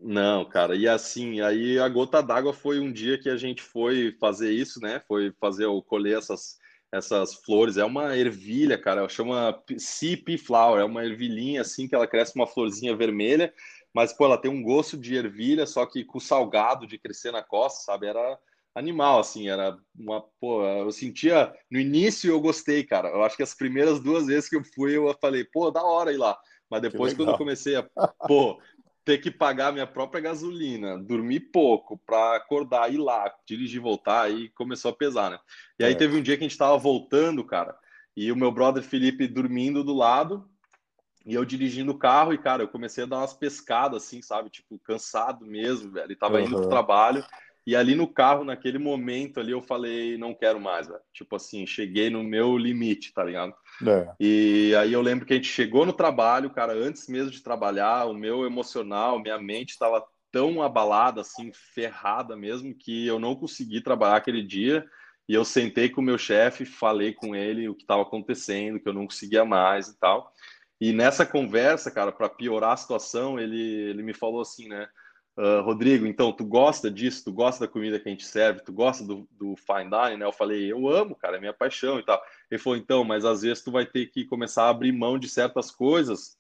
Não, cara, e assim, aí a gota d'água foi um dia que a gente foi fazer isso, né? Foi fazer, o colher essas essas flores. É uma ervilha, cara, chama Sea Pea Flower, é uma ervilhinha assim que ela cresce uma florzinha vermelha, mas pô, ela tem um gosto de ervilha, só que com salgado de crescer na costa, sabe? Era animal, assim, era uma, pô, eu sentia, no início eu gostei, cara, eu acho que as primeiras duas vezes que eu fui, eu falei, pô, da hora ir lá, mas depois quando eu comecei a, pô, ter que pagar minha própria gasolina, dormir pouco para acordar, ir lá, dirigir, voltar, aí começou a pesar, né? E aí é. teve um dia que a gente estava voltando, cara, e o meu brother Felipe dormindo do lado, e eu dirigindo o carro, e, cara, eu comecei a dar umas pescadas, assim, sabe? Tipo, cansado mesmo, velho. Ele tava uhum. indo pro trabalho, e ali no carro, naquele momento ali, eu falei, não quero mais, velho. Tipo assim, cheguei no meu limite, tá ligado? É. E aí eu lembro que a gente chegou no trabalho, cara, antes mesmo de trabalhar, o meu emocional, minha mente estava tão abalada, assim, ferrada mesmo, que eu não consegui trabalhar aquele dia. E eu sentei com o meu chefe, falei com ele o que estava acontecendo, que eu não conseguia mais e tal. E nessa conversa, cara, para piorar a situação, ele, ele me falou assim, né? Uh, Rodrigo, então, tu gosta disso? Tu gosta da comida que a gente serve? Tu gosta do, do fine dining? Né? Eu falei, eu amo, cara, é minha paixão e tal. Ele falou, então, mas às vezes tu vai ter que começar a abrir mão de certas coisas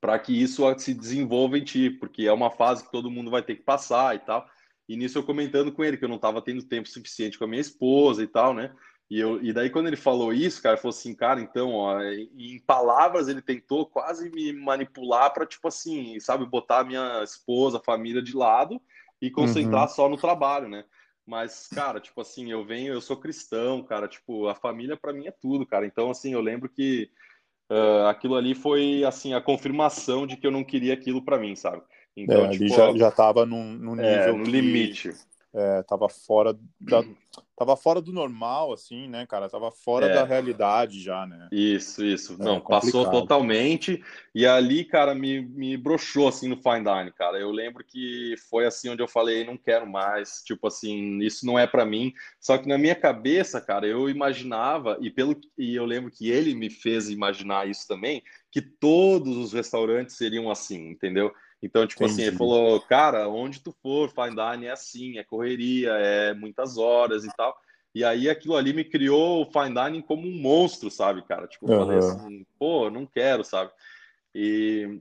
para que isso se desenvolva em ti, porque é uma fase que todo mundo vai ter que passar e tal. E nisso eu comentando com ele que eu não estava tendo tempo suficiente com a minha esposa e tal, né? E, eu, e daí, quando ele falou isso, cara, falou assim, cara, então, ó, em palavras, ele tentou quase me manipular para, tipo assim, sabe, botar a minha esposa, a família de lado e concentrar uhum. só no trabalho, né? Mas, cara, tipo assim, eu venho, eu sou cristão, cara, tipo, a família para mim é tudo, cara. Então, assim, eu lembro que uh, aquilo ali foi, assim, a confirmação de que eu não queria aquilo para mim, sabe? Então, é, tipo, ali já, já tava num, num é, nível. É, no que... limite é, tava fora da, tava fora do normal, assim, né, cara? Tava fora é. da realidade já, né? Isso, isso. É, Não, passou totalmente. E ali, cara, me, me broxou, assim, no Fine Dine, cara. Eu lembro que foi assim onde eu falei, não quero mais. Tipo assim, isso não é para mim. Só que na minha cabeça, cara, eu imaginava, e, pelo, e eu lembro que ele me fez imaginar isso também, que todos os restaurantes seriam assim, entendeu? Então, tipo Entendi. assim, ele falou, cara, onde tu for, fine dining é assim, é correria, é muitas horas e tal. E aí aquilo ali me criou o fine dining como um monstro, sabe, cara? Tipo, eu uhum. falei assim, pô, não quero, sabe? E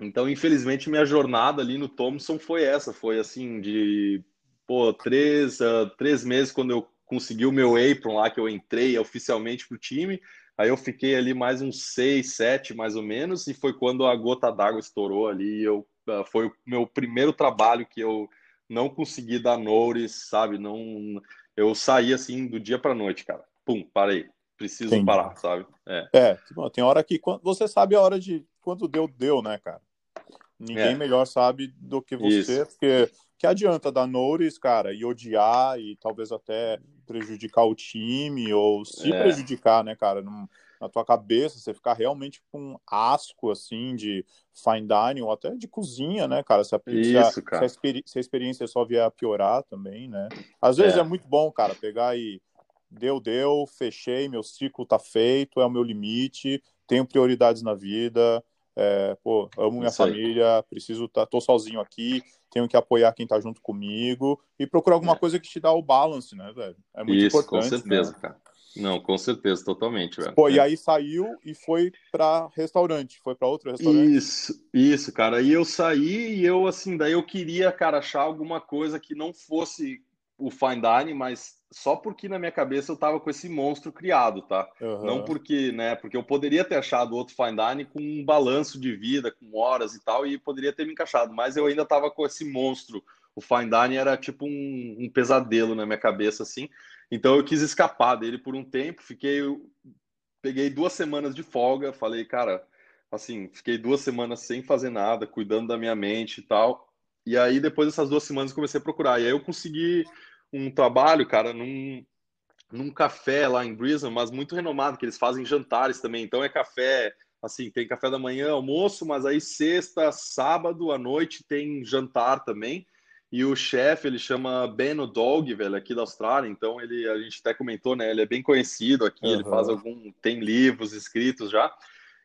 então, infelizmente, minha jornada ali no Thompson foi essa, foi assim, de pô, três, uh, três meses quando eu consegui o meu apron lá, que eu entrei oficialmente pro time, Aí eu fiquei ali mais uns seis, sete, mais ou menos, e foi quando a gota d'água estourou ali. Eu, ah, foi o meu primeiro trabalho que eu não consegui dar notice, sabe? Não, eu saí assim do dia para noite, cara. Pum, parei. Preciso Entendi. parar, sabe? É. é, tipo, tem hora que você sabe a hora de quando deu, deu, né, cara? Ninguém é. melhor sabe do que você, Isso. porque que adianta dar notice, cara, e odiar e talvez até prejudicar o time ou se é. prejudicar, né, cara, na tua cabeça, você ficar realmente com um asco, assim, de fine dining ou até de cozinha, né, cara, se a, Isso, se a, Se, a, se a experiência só vier a piorar também, né. Às vezes é, é muito bom, cara, pegar e deu, deu, fechei, meu ciclo tá feito, é o meu limite, tenho prioridades na vida, é, pô, amo minha família, preciso tá, tô sozinho aqui, tenho que apoiar quem tá junto comigo e procurar alguma é. coisa que te dá o balance, né, velho? É muito Isso, importante. Com certeza, né? cara. Não, com certeza, totalmente, velho. Pô, é. e aí saiu e foi para restaurante, foi para outro restaurante? Isso, isso, cara. Aí eu saí e eu, assim, daí eu queria, cara, achar alguma coisa que não fosse o fine dining, mas só porque na minha cabeça eu tava com esse monstro criado, tá? Uhum. Não porque, né? Porque eu poderia ter achado outro fine dining com um balanço de vida, com horas e tal, e poderia ter me encaixado, mas eu ainda tava com esse monstro. O fine dining era tipo um, um pesadelo na minha cabeça, assim. Então eu quis escapar dele por um tempo, fiquei. Peguei duas semanas de folga, falei, cara, assim, fiquei duas semanas sem fazer nada, cuidando da minha mente e tal. E aí, depois dessas duas semanas, comecei a procurar. E aí eu consegui um trabalho, cara, num, num café lá em Brisbane, mas muito renomado, que eles fazem jantares também. Então é café, assim, tem café da manhã, almoço, mas aí sexta, sábado à noite tem jantar também. E o chefe, ele chama Ben Dog, velho, aqui da Austrália. Então ele, a gente até comentou, né? Ele é bem conhecido aqui, uhum. ele faz algum, tem livros escritos já.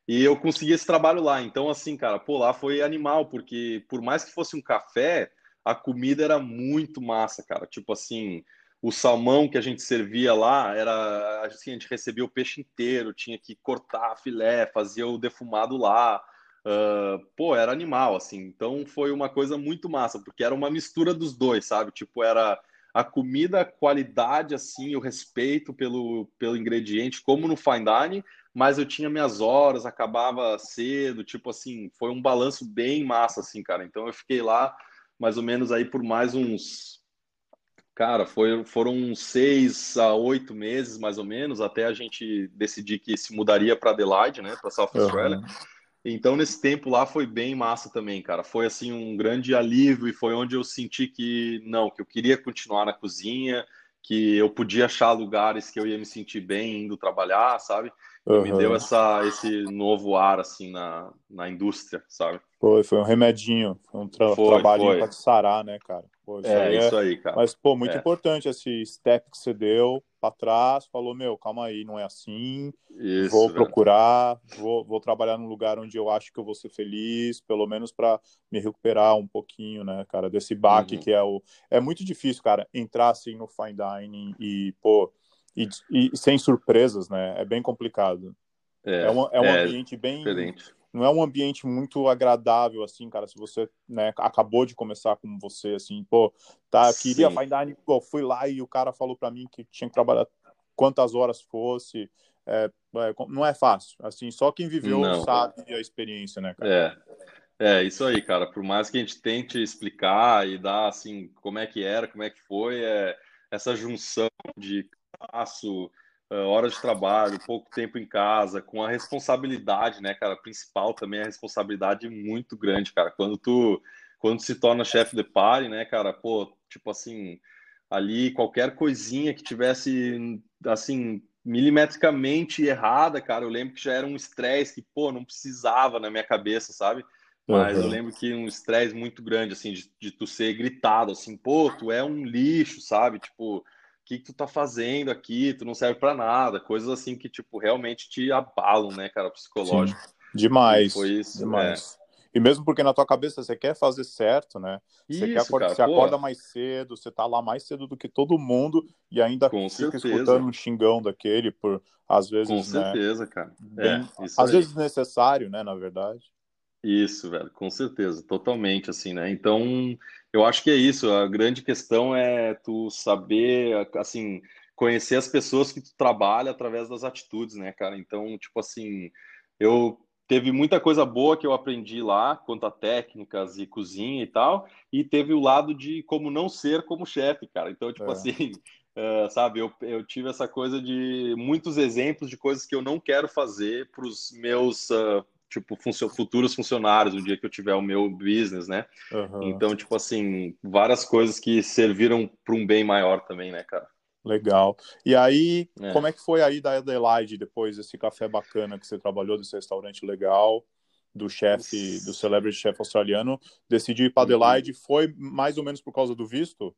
E eu consegui esse trabalho lá. Então, assim, cara, pô, lá foi animal, porque por mais que fosse um café, a comida era muito massa, cara. Tipo assim, o salmão que a gente servia lá era assim, a gente recebia o peixe inteiro, tinha que cortar filé, fazia o defumado lá. Uh, pô, era animal, assim. Então foi uma coisa muito massa, porque era uma mistura dos dois, sabe? Tipo, era a comida, a qualidade, assim, o respeito pelo, pelo ingrediente, como no fine dining, mas eu tinha minhas horas, acabava cedo, tipo assim, foi um balanço bem massa, assim, cara. Então eu fiquei lá mais ou menos aí por mais uns. Cara, foi, foram seis a oito meses, mais ou menos, até a gente decidir que se mudaria para Adelaide, né, para South Australia. Uhum. Então, nesse tempo lá foi bem massa também, cara. Foi assim um grande alívio e foi onde eu senti que não, que eu queria continuar na cozinha, que eu podia achar lugares que eu ia me sentir bem indo trabalhar, sabe? Uhum. Me deu essa, esse novo ar, assim, na, na indústria, sabe? Foi, foi um remedinho, foi um tra foi, trabalhinho para te sarar, né, cara? Pô, isso é, isso aí, cara. Mas, pô, muito é. importante esse step que você deu para trás, falou, meu, calma aí, não é assim, isso, vou velho. procurar, vou, vou trabalhar num lugar onde eu acho que eu vou ser feliz, pelo menos para me recuperar um pouquinho, né, cara, desse baque uhum. que é o... É muito difícil, cara, entrar assim no fine dining e, pô, e, e, sem surpresas, né? É bem complicado. É, é um, é um é ambiente bem. Diferente. Não é um ambiente muito agradável, assim, cara. Se você né, acabou de começar como você, assim, pô, tá, queria Sim. pô, fui lá e o cara falou para mim que tinha que trabalhar quantas horas fosse. É, é, não é fácil, assim, só quem viveu não. sabe a experiência, né, cara? É. É, isso aí, cara. Por mais que a gente tente explicar e dar, assim, como é que era, como é que foi, é essa junção de espaço, uh, horas de trabalho, pouco tempo em casa, com a responsabilidade, né, cara? Principal também a responsabilidade muito grande, cara. Quando tu, quando se torna chefe de pare, né, cara? Pô, tipo assim, ali qualquer coisinha que tivesse, assim, milimetricamente errada, cara, eu lembro que já era um estresse que, pô, não precisava na minha cabeça, sabe? Mas uhum. eu lembro que um estresse muito grande, assim, de, de tu ser gritado, assim, pô, tu é um lixo, sabe? Tipo, o que, que tu tá fazendo aqui? Tu não serve para nada. Coisas assim que, tipo, realmente te abalam, né, cara, psicológico. Sim. Demais. E foi isso, demais. É. E mesmo porque na tua cabeça você quer fazer certo, né? Você, Isso, quer acordar, cara, você acorda mais cedo, você tá lá mais cedo do que todo mundo e ainda Com fica certeza. escutando um xingão daquele por às vezes, Com né, certeza, cara. Bem, é, às aí. vezes necessário, né, na verdade. Isso, velho, com certeza, totalmente assim, né? Então, eu acho que é isso. A grande questão é tu saber, assim, conhecer as pessoas que tu trabalha através das atitudes, né, cara? Então, tipo assim, eu teve muita coisa boa que eu aprendi lá, quanto a técnicas e cozinha e tal, e teve o lado de como não ser como chefe, cara. Então, tipo é. assim, uh, sabe, eu, eu tive essa coisa de muitos exemplos de coisas que eu não quero fazer para os meus uh, tipo, funcio futuros funcionários, no dia que eu tiver o meu business, né? Uhum. Então, tipo assim, várias coisas que serviram para um bem maior também, né, cara? Legal. E aí, é. como é que foi aí da Adelaide depois desse café bacana que você trabalhou, desse restaurante legal, do chefe, do celebrity chef australiano, decidiu ir para uhum. Adelaide? Foi mais ou menos por causa do visto?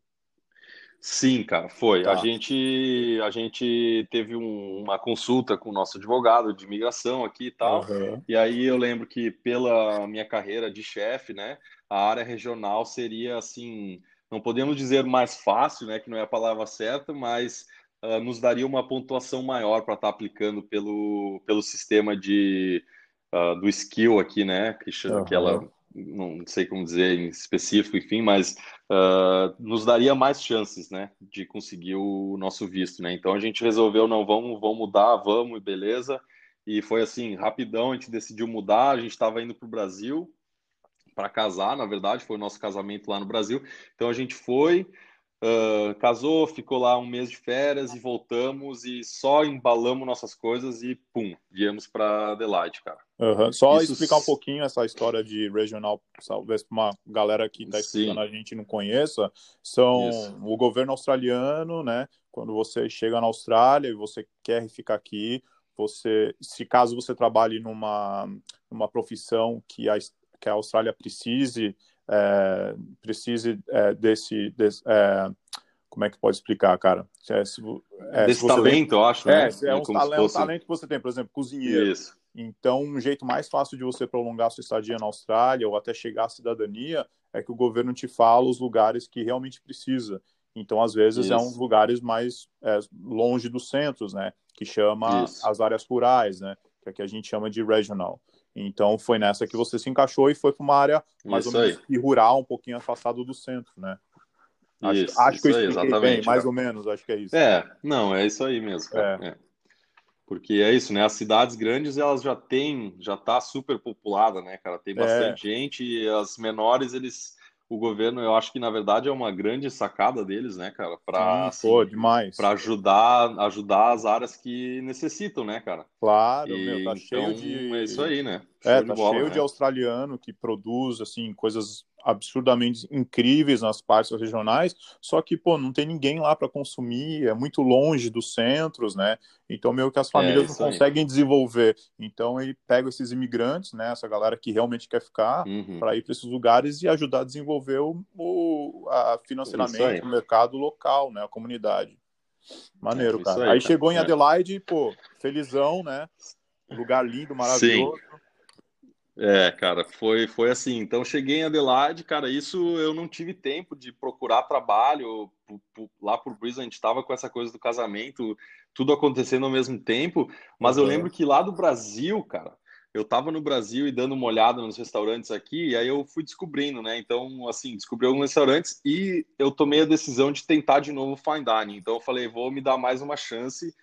Sim, cara, foi. Tá. A gente a gente teve um, uma consulta com o nosso advogado de imigração aqui e tal. Uhum. E aí eu lembro que pela minha carreira de chefe, né, a área regional seria assim, não podemos dizer mais fácil, né, que não é a palavra certa, mas uh, nos daria uma pontuação maior para estar tá aplicando pelo, pelo sistema de uh, do skill aqui, né, que, uhum. que ela não sei como dizer em específico, enfim, mas uh, nos daria mais chances, né, de conseguir o nosso visto, né? Então a gente resolveu não vamos, vamos mudar, vamos e beleza. E foi assim rapidão, a gente decidiu mudar. A gente estava indo para o Brasil para casar, na verdade, foi o nosso casamento lá no Brasil. Então a gente foi, Uh, casou, ficou lá um mês de férias e voltamos e só embalamos nossas coisas e pum, viemos para Adelaide, cara. Uhum. Só Isso... explicar um pouquinho essa história de regional, talvez para uma galera que está escutando a gente não conheça, são Isso. o governo australiano, né? Quando você chega na Austrália e você quer ficar aqui, você, se caso você trabalhe numa, numa profissão que a, que a Austrália precise é, precise é, desse, desse é, como é que pode explicar, cara? É, se, é, Desse talento, tem, eu acho, né? É, é um, talento, fosse... talento que você tem, por exemplo, cozinheiro. Isso. Então, um jeito mais fácil de você prolongar sua estadia na Austrália ou até chegar à cidadania é que o governo te fala os lugares que realmente precisa. Então, às vezes, Isso. é uns lugares mais é, longe dos centros, né? Que chama Isso. as áreas rurais, né? Que aqui a gente chama de regional. Então foi nessa que você se encaixou e foi para uma área mais isso ou menos rural, um pouquinho afastado do centro, né? Acho, isso, acho isso que eu aí, exatamente, bem, mais cara. ou menos, acho que é isso. É, não, é isso aí mesmo. É. É. Porque é isso, né? As cidades grandes elas já têm, já tá super populada, né, cara? Tem bastante é. gente e as menores eles o governo, eu acho que na verdade é uma grande sacada deles, né, cara, para assim, demais, para ajudar, ajudar as áreas que necessitam, né, cara. Claro, e, meu, tá cheio então, de é isso aí, né? É, tá bola, cheio né? de australiano que produz assim coisas absurdamente incríveis nas partes regionais, só que, pô, não tem ninguém lá para consumir, é muito longe dos centros, né? Então, meio que as famílias é, não conseguem aí. desenvolver. Então, ele pega esses imigrantes, né, essa galera que realmente quer ficar, uhum. para ir para esses lugares e ajudar a desenvolver o, o a financeiramente o mercado local, né, a comunidade. Maneiro, é, cara. Aí, aí, chegou em é. Adelaide, pô, felizão, né? Lugar lindo, maravilhoso. Sim. É, cara, foi, foi assim. Então, cheguei em Adelaide, cara, isso eu não tive tempo de procurar trabalho. Lá por Brisbane, a gente estava com essa coisa do casamento, tudo acontecendo ao mesmo tempo. Mas uhum. eu lembro que lá do Brasil, cara, eu estava no Brasil e dando uma olhada nos restaurantes aqui, e aí eu fui descobrindo, né? Então, assim, descobri alguns restaurantes e eu tomei a decisão de tentar de novo fine dining. Então, eu falei, vou me dar mais uma chance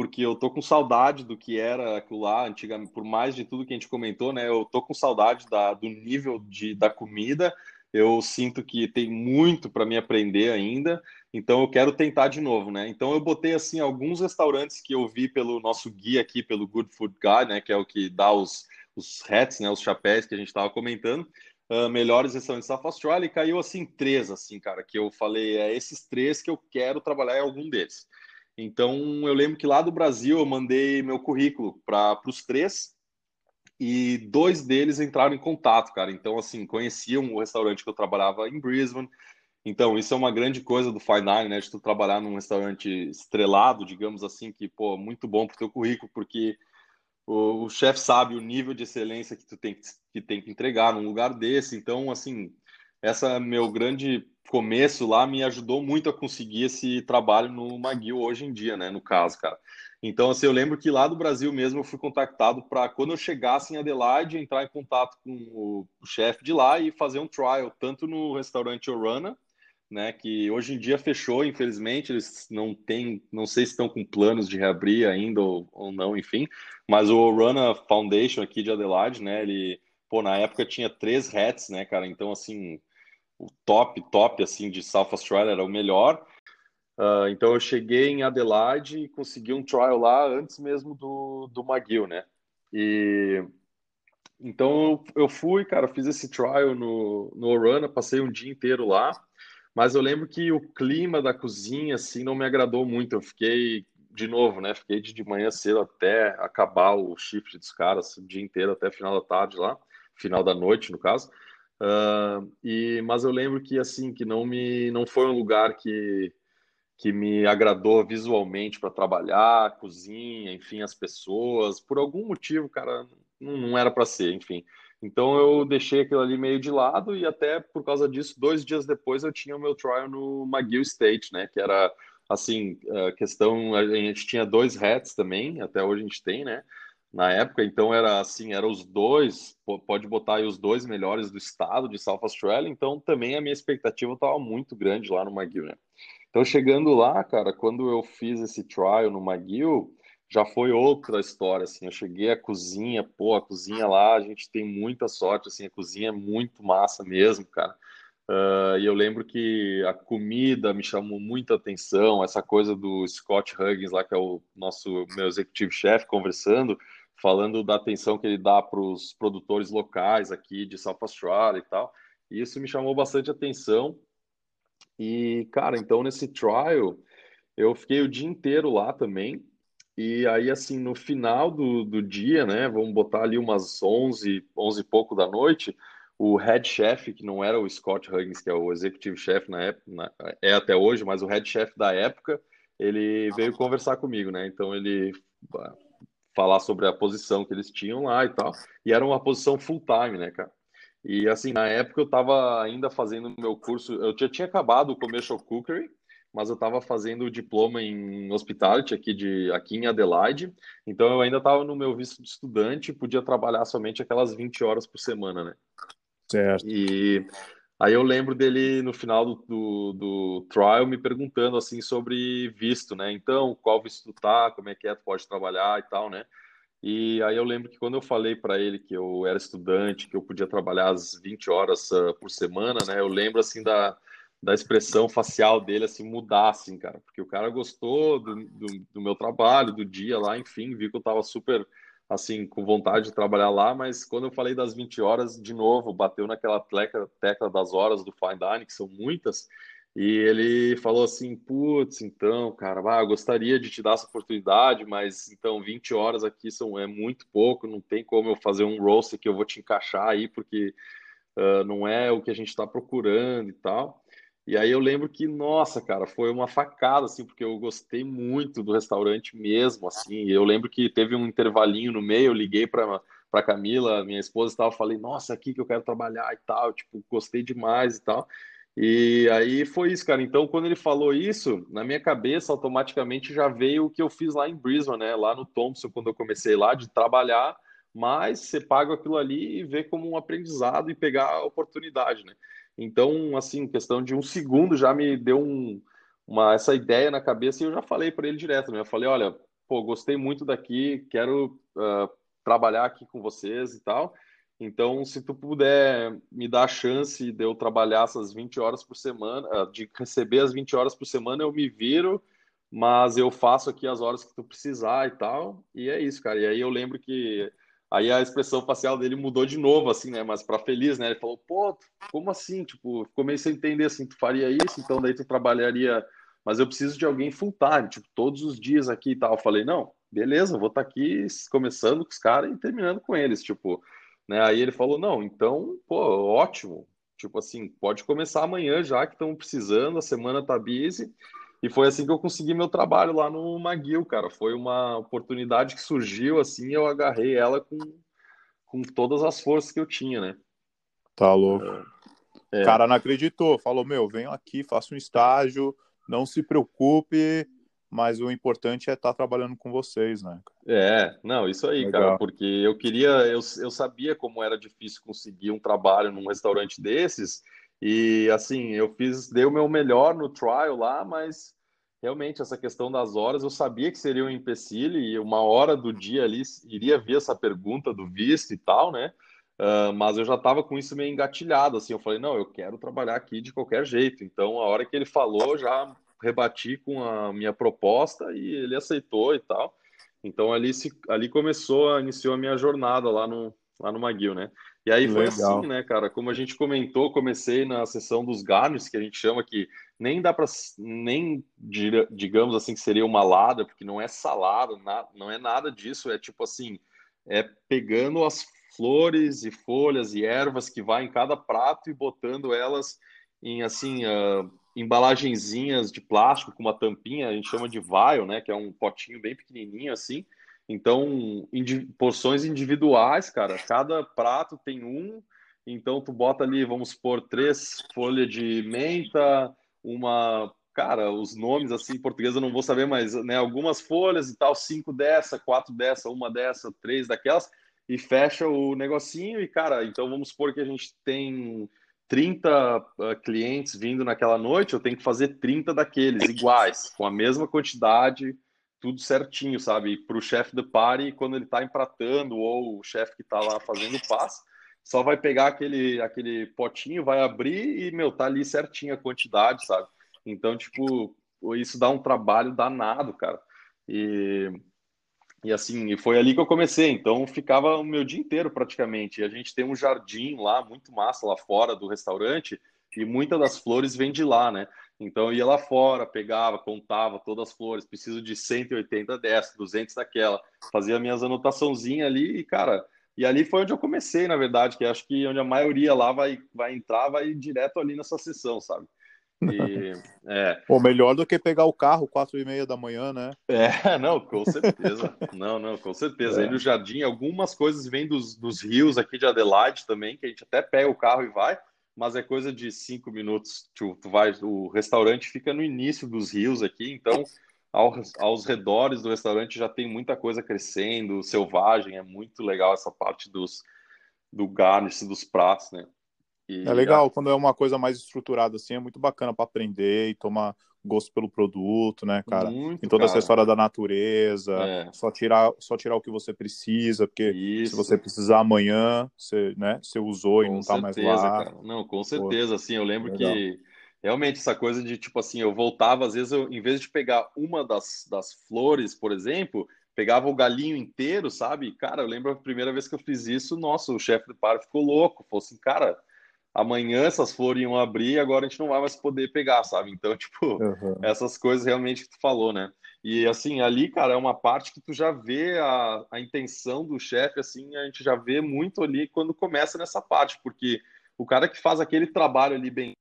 porque eu tô com saudade do que era aquilo lá antigamente, por mais de tudo que a gente comentou, né? Eu tô com saudade da, do nível de, da comida. Eu sinto que tem muito para me aprender ainda, então eu quero tentar de novo, né? Então eu botei assim alguns restaurantes que eu vi pelo nosso guia aqui, pelo Good Food Guide, né? Que é o que dá os, os hats, né? Os chapéus que a gente estava comentando. Uh, melhores restaurantes da Australia e caiu assim três assim cara que eu falei é esses três que eu quero trabalhar em algum deles então, eu lembro que lá do Brasil eu mandei meu currículo para os três e dois deles entraram em contato, cara. Então, assim, conheciam o restaurante que eu trabalhava em Brisbane. Então, isso é uma grande coisa do Fine Dining, né? De tu trabalhar num restaurante estrelado, digamos assim, que, pô, muito bom pro teu currículo, porque o, o chefe sabe o nível de excelência que tu tem que, tem que entregar num lugar desse. Então, assim, essa é meu grande começo lá me ajudou muito a conseguir esse trabalho no McGill hoje em dia, né? No caso, cara. Então, assim, eu lembro que lá do Brasil mesmo eu fui contactado para quando eu chegasse em Adelaide entrar em contato com o, o chefe de lá e fazer um trial, tanto no restaurante Orana, né? Que hoje em dia fechou, infelizmente, eles não têm, não sei se estão com planos de reabrir ainda ou, ou não, enfim. Mas o Orana Foundation aqui de Adelaide, né? Ele, pô, na época tinha três hats, né, cara? Então, assim, o top, top, assim, de South Australia era o melhor. Uh, então eu cheguei em Adelaide e consegui um trial lá antes mesmo do, do McGill, né? E então eu fui, cara, fiz esse trial no, no Orana, passei um dia inteiro lá, mas eu lembro que o clima da cozinha, assim, não me agradou muito. Eu fiquei, de novo, né? Fiquei de manhã cedo até acabar o shift dos caras, o dia inteiro até final da tarde lá, final da noite, no caso. Uh, e, mas eu lembro que assim que não me não foi um lugar que que me agradou visualmente para trabalhar, cozinha, enfim, as pessoas. Por algum motivo, cara, não, não era para ser, enfim. Então eu deixei aquilo ali meio de lado e até por causa disso, dois dias depois eu tinha o meu trial no McGill State, né? Que era assim, a questão, a gente tinha dois hats também, até hoje a gente tem, né? Na época, então era assim, eram os dois, pode botar aí os dois melhores do estado de South Australia, então também a minha expectativa estava muito grande lá no McGill, né? Então, chegando lá, cara, quando eu fiz esse trial no McGill, já foi outra história, assim, eu cheguei à cozinha, pô, a cozinha lá, a gente tem muita sorte, assim, a cozinha é muito massa mesmo, cara. Uh, e eu lembro que a comida me chamou muita atenção, essa coisa do Scott Huggins lá, que é o nosso meu executivo chefe, conversando, falando da atenção que ele dá para os produtores locais aqui de South Australia e tal. E isso me chamou bastante atenção. E, cara, então nesse trial, eu fiquei o dia inteiro lá também. E aí, assim, no final do, do dia, né, vamos botar ali umas 11, 11 e pouco da noite, o head chef, que não era o Scott Huggins, que é o executive chef na época, na, é até hoje, mas o head chef da época, ele veio conversar comigo, né? Então ele falar sobre a posição que eles tinham lá e tal, e era uma posição full time, né, cara? E assim, na época eu estava ainda fazendo meu curso, eu já tinha acabado o Commercial Cookery, mas eu estava fazendo o diploma em Hospitality aqui, de, aqui em Adelaide, então eu ainda estava no meu visto de estudante e podia trabalhar somente aquelas 20 horas por semana, né? Certo. E aí eu lembro dele no final do, do, do trial me perguntando assim sobre visto, né? Então, qual visto tu tá, como é que é, tu pode trabalhar e tal, né? E aí eu lembro que quando eu falei para ele que eu era estudante, que eu podia trabalhar as 20 horas uh, por semana, né? Eu lembro assim da, da expressão facial dele assim mudar assim, cara, porque o cara gostou do, do, do meu trabalho, do dia lá, enfim, viu que eu tava super assim, com vontade de trabalhar lá, mas quando eu falei das 20 horas, de novo, bateu naquela tecla, tecla das horas do Fine Dining, que são muitas, e ele falou assim, putz, então, cara, ah, eu gostaria de te dar essa oportunidade, mas então 20 horas aqui são, é muito pouco, não tem como eu fazer um roast que eu vou te encaixar aí, porque uh, não é o que a gente está procurando e tal. E aí eu lembro que, nossa, cara, foi uma facada, assim, porque eu gostei muito do restaurante mesmo, assim. Eu lembro que teve um intervalinho no meio, eu liguei para para Camila, minha esposa, e tal, falei, nossa, aqui que eu quero trabalhar e tal, tipo, gostei demais e tal. E aí foi isso, cara. Então, quando ele falou isso, na minha cabeça, automaticamente já veio o que eu fiz lá em Brisbane, né? Lá no Thompson, quando eu comecei lá, de trabalhar, mas você paga aquilo ali e vê como um aprendizado e pegar a oportunidade, né? Então, assim, questão de um segundo já me deu um, uma, essa ideia na cabeça e eu já falei para ele direto, né? Eu falei, olha, pô, gostei muito daqui, quero uh, trabalhar aqui com vocês e tal. Então, se tu puder me dar a chance de eu trabalhar essas 20 horas por semana, ah, de receber as 20 horas por semana, eu me viro, mas eu faço aqui as horas que tu precisar e tal. E é isso, cara. E aí eu lembro que Aí a expressão facial dele mudou de novo, assim, né? Mas para feliz, né? Ele falou, pô, como assim? Tipo, comecei a entender assim, tu faria isso, então daí tu trabalharia. Mas eu preciso de alguém full time, tipo, todos os dias aqui e tal. Eu falei, não, beleza, vou estar tá aqui começando com os caras e terminando com eles, tipo, né? Aí ele falou, não, então, pô, ótimo. Tipo assim, pode começar amanhã já que estão precisando, a semana tá busy. E foi assim que eu consegui meu trabalho lá no Maguil, cara. Foi uma oportunidade que surgiu assim, eu agarrei ela com, com todas as forças que eu tinha, né? Tá louco. É. O cara não acreditou, falou: Meu, venho aqui, faço um estágio, não se preocupe, mas o importante é estar tá trabalhando com vocês, né? É, não, isso aí, Legal. cara, porque eu queria, eu, eu sabia como era difícil conseguir um trabalho num restaurante desses, e assim, eu fiz, dei o meu melhor no trial lá, mas realmente essa questão das horas, eu sabia que seria um empecilho e uma hora do dia ali iria vir essa pergunta do visto e tal, né? Uh, mas eu já estava com isso meio engatilhado, assim, eu falei, não, eu quero trabalhar aqui de qualquer jeito. Então, a hora que ele falou, já rebati com a minha proposta e ele aceitou e tal. Então, ali, se, ali começou, iniciou a minha jornada lá no, lá no Maguil, né? E aí foi Legal. assim, né, cara? Como a gente comentou, comecei na sessão dos garnish, que a gente chama que nem dá para nem digamos assim que seria uma lada, porque não é salada, não é nada disso, é tipo assim, é pegando as flores e folhas e ervas que vai em cada prato e botando elas em assim uh, embalagenzinhas de plástico com uma tampinha, a gente chama de vial, né? Que é um potinho bem pequenininho assim. Então, indi porções individuais, cara. Cada prato tem um. Então, tu bota ali, vamos supor, três folhas de menta, uma cara, os nomes assim em português eu não vou saber, mas né, algumas folhas e tal, cinco dessa, quatro dessa, uma dessa, três daquelas, e fecha o negocinho. E, cara, então vamos supor que a gente tem 30 uh, ah, clientes vindo naquela noite, eu tenho que fazer 30 daqueles iguais, com a mesma quantidade, tudo certinho, sabe? Para o chefe do party, quando ele está empratando, ou o chefe que está lá fazendo o passo, só vai pegar aquele, aquele potinho, vai abrir e, meu, tá ali certinho a quantidade, sabe? Então, tipo, isso dá um trabalho danado, cara. E, e assim, foi ali que eu comecei. Então, ficava o meu dia inteiro praticamente. E a gente tem um jardim lá, muito massa lá fora do restaurante, e muitas das flores vêm de lá, né? Então, eu ia lá fora, pegava, contava todas as flores, preciso de 180 dessa, 200 daquela, fazia minhas anotaçãozinhas ali e, cara, e ali foi onde eu comecei, na verdade, que acho que onde a maioria lá vai, vai entrar, vai direto ali nessa sessão, sabe? E, é. Pô, melhor do que pegar o carro quatro e meia da manhã, né? É, não, com certeza. não, não, com certeza. É. Aí no jardim, algumas coisas vêm dos, dos rios aqui de Adelaide também, que a gente até pega o carro e vai, mas é coisa de cinco minutos. Tu, tu vai, o restaurante fica no início dos rios aqui, então aos, aos redores do restaurante já tem muita coisa crescendo, selvagem, é muito legal essa parte dos do garnish dos pratos, né? E é legal, quando é uma coisa mais estruturada assim, é muito bacana para aprender e tomar gosto pelo produto, né, cara? Muito, em toda cara. essa história da natureza, é. só tirar só tirar o que você precisa, porque Isso. se você precisar amanhã, você, né, você usou com e não tá certeza, mais lá. Cara. Não, com certeza, Pô, assim, eu lembro legal. que realmente essa coisa de tipo assim, eu voltava às vezes eu, em vez de pegar uma das, das flores, por exemplo, pegava o galinho inteiro, sabe? Cara, eu lembro a primeira vez que eu fiz isso, nossa, o chefe do par ficou louco, falou assim, cara, amanhã essas flores iam abrir e agora a gente não vai mais poder pegar, sabe? Então, tipo, uhum. essas coisas realmente que tu falou, né? E assim, ali, cara, é uma parte que tu já vê a, a intenção do chefe, assim, a gente já vê muito ali quando começa nessa parte, porque o cara que faz aquele trabalho ali bem,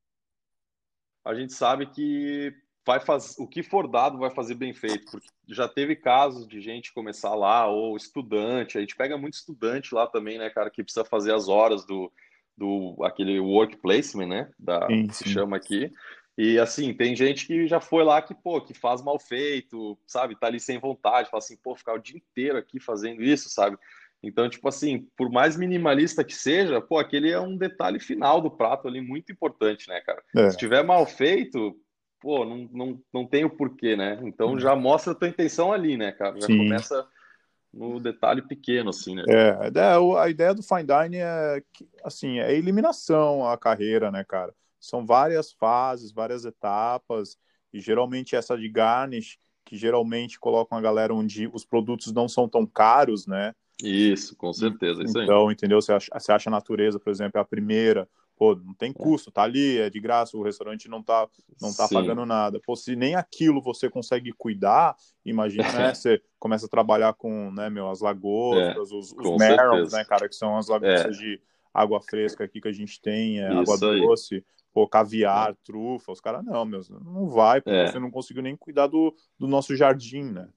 a gente sabe que vai fazer o que for dado vai fazer bem feito, porque já teve casos de gente começar lá ou estudante, a gente pega muito estudante lá também, né, cara, que precisa fazer as horas do do aquele work placement, né? Da, sim, se chama aqui. E assim, tem gente que já foi lá que, pô, que faz mal feito, sabe? Tá ali sem vontade, fala assim, pô, ficar o dia inteiro aqui fazendo isso, sabe? Então, tipo assim, por mais minimalista que seja, pô, aquele é um detalhe final do prato ali muito importante, né, cara? É. Se tiver mal feito, pô, não, não, não tem o porquê, né? Então já mostra a tua intenção ali, né, cara? Já Sim. começa no detalhe pequeno, assim, né? É, a ideia do fine dining é, assim, é eliminação a carreira, né, cara? São várias fases, várias etapas, e geralmente essa de garnish, que geralmente colocam a galera onde os produtos não são tão caros, né? Isso, com certeza, isso então, aí. entendeu? Você acha, você acha a natureza, por exemplo, é a primeira, pô, não tem custo, tá ali, é de graça, o restaurante não tá, não tá pagando nada. Pô, se nem aquilo você consegue cuidar, imagina, né, você começa a trabalhar com, né, meu, as lagostas, é, os, os merons, né, cara, que são as lagostas é. de água fresca aqui que a gente tem, é, água doce, pô, caviar, trufa, os caras, não, meu, não vai, porque é. você não conseguiu nem cuidar do, do nosso jardim, né?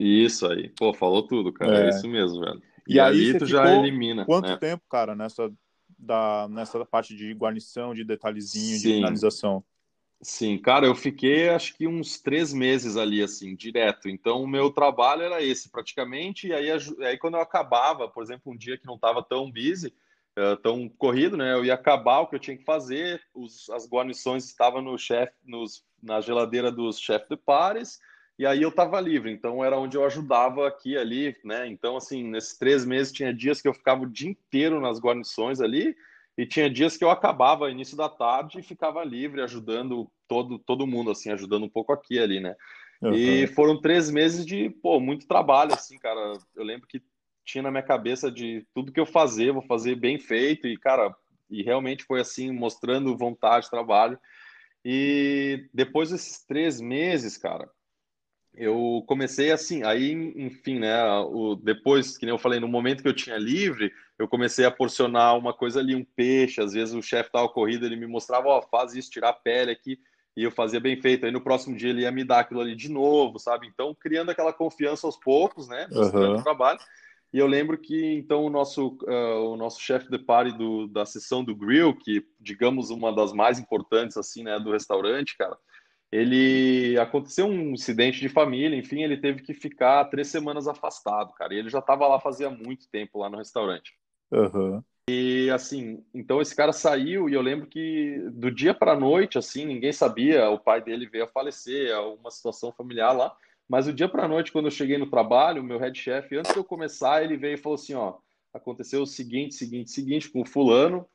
Isso aí, pô, falou tudo, cara, é, é isso mesmo, velho. E, e aí tu já elimina. Quanto né? tempo, cara, nessa da, nessa parte de guarnição, de detalhezinho, Sim. de finalização? Sim, cara, eu fiquei acho que uns três meses ali, assim, direto. Então, o meu trabalho era esse, praticamente. E aí, aí quando eu acabava, por exemplo, um dia que não estava tão busy, uh, tão corrido, né? Eu ia acabar o que eu tinha que fazer. Os, as guarnições estavam no chefe, na geladeira dos chefes de pares e aí eu estava livre, então era onde eu ajudava aqui ali, né? Então, assim, nesses três meses tinha dias que eu ficava o dia inteiro nas guarnições ali, e tinha dias que eu acabava início da tarde e ficava livre, ajudando todo, todo mundo, assim, ajudando um pouco aqui ali, né? Uhum. E foram três meses de, pô, muito trabalho, assim, cara. Eu lembro que tinha na minha cabeça de tudo que eu fazer, vou fazer bem feito, e, cara, e realmente foi assim, mostrando vontade, trabalho. E depois desses três meses, cara, eu comecei assim, aí, enfim, né, o, depois, que nem eu falei, no momento que eu tinha livre, eu comecei a porcionar uma coisa ali, um peixe, às vezes o chefe tava corrida, ele me mostrava, ó, oh, faz isso, tirar a pele aqui, e eu fazia bem feito. Aí no próximo dia ele ia me dar aquilo ali de novo, sabe? Então, criando aquela confiança aos poucos, né? Uhum. trabalho. E eu lembro que então o nosso, uh, o nosso chefe de party do, da sessão do grill, que digamos uma das mais importantes assim, né, do restaurante, cara, ele aconteceu um incidente de família, enfim, ele teve que ficar três semanas afastado, cara. E ele já estava lá fazia muito tempo lá no restaurante. Uhum. E assim, então esse cara saiu e eu lembro que do dia para noite, assim, ninguém sabia, o pai dele veio a falecer, uma situação familiar lá. Mas o dia para noite, quando eu cheguei no trabalho, o meu head chef, antes de eu começar, ele veio e falou assim: ó, aconteceu o seguinte, seguinte, seguinte com o fulano,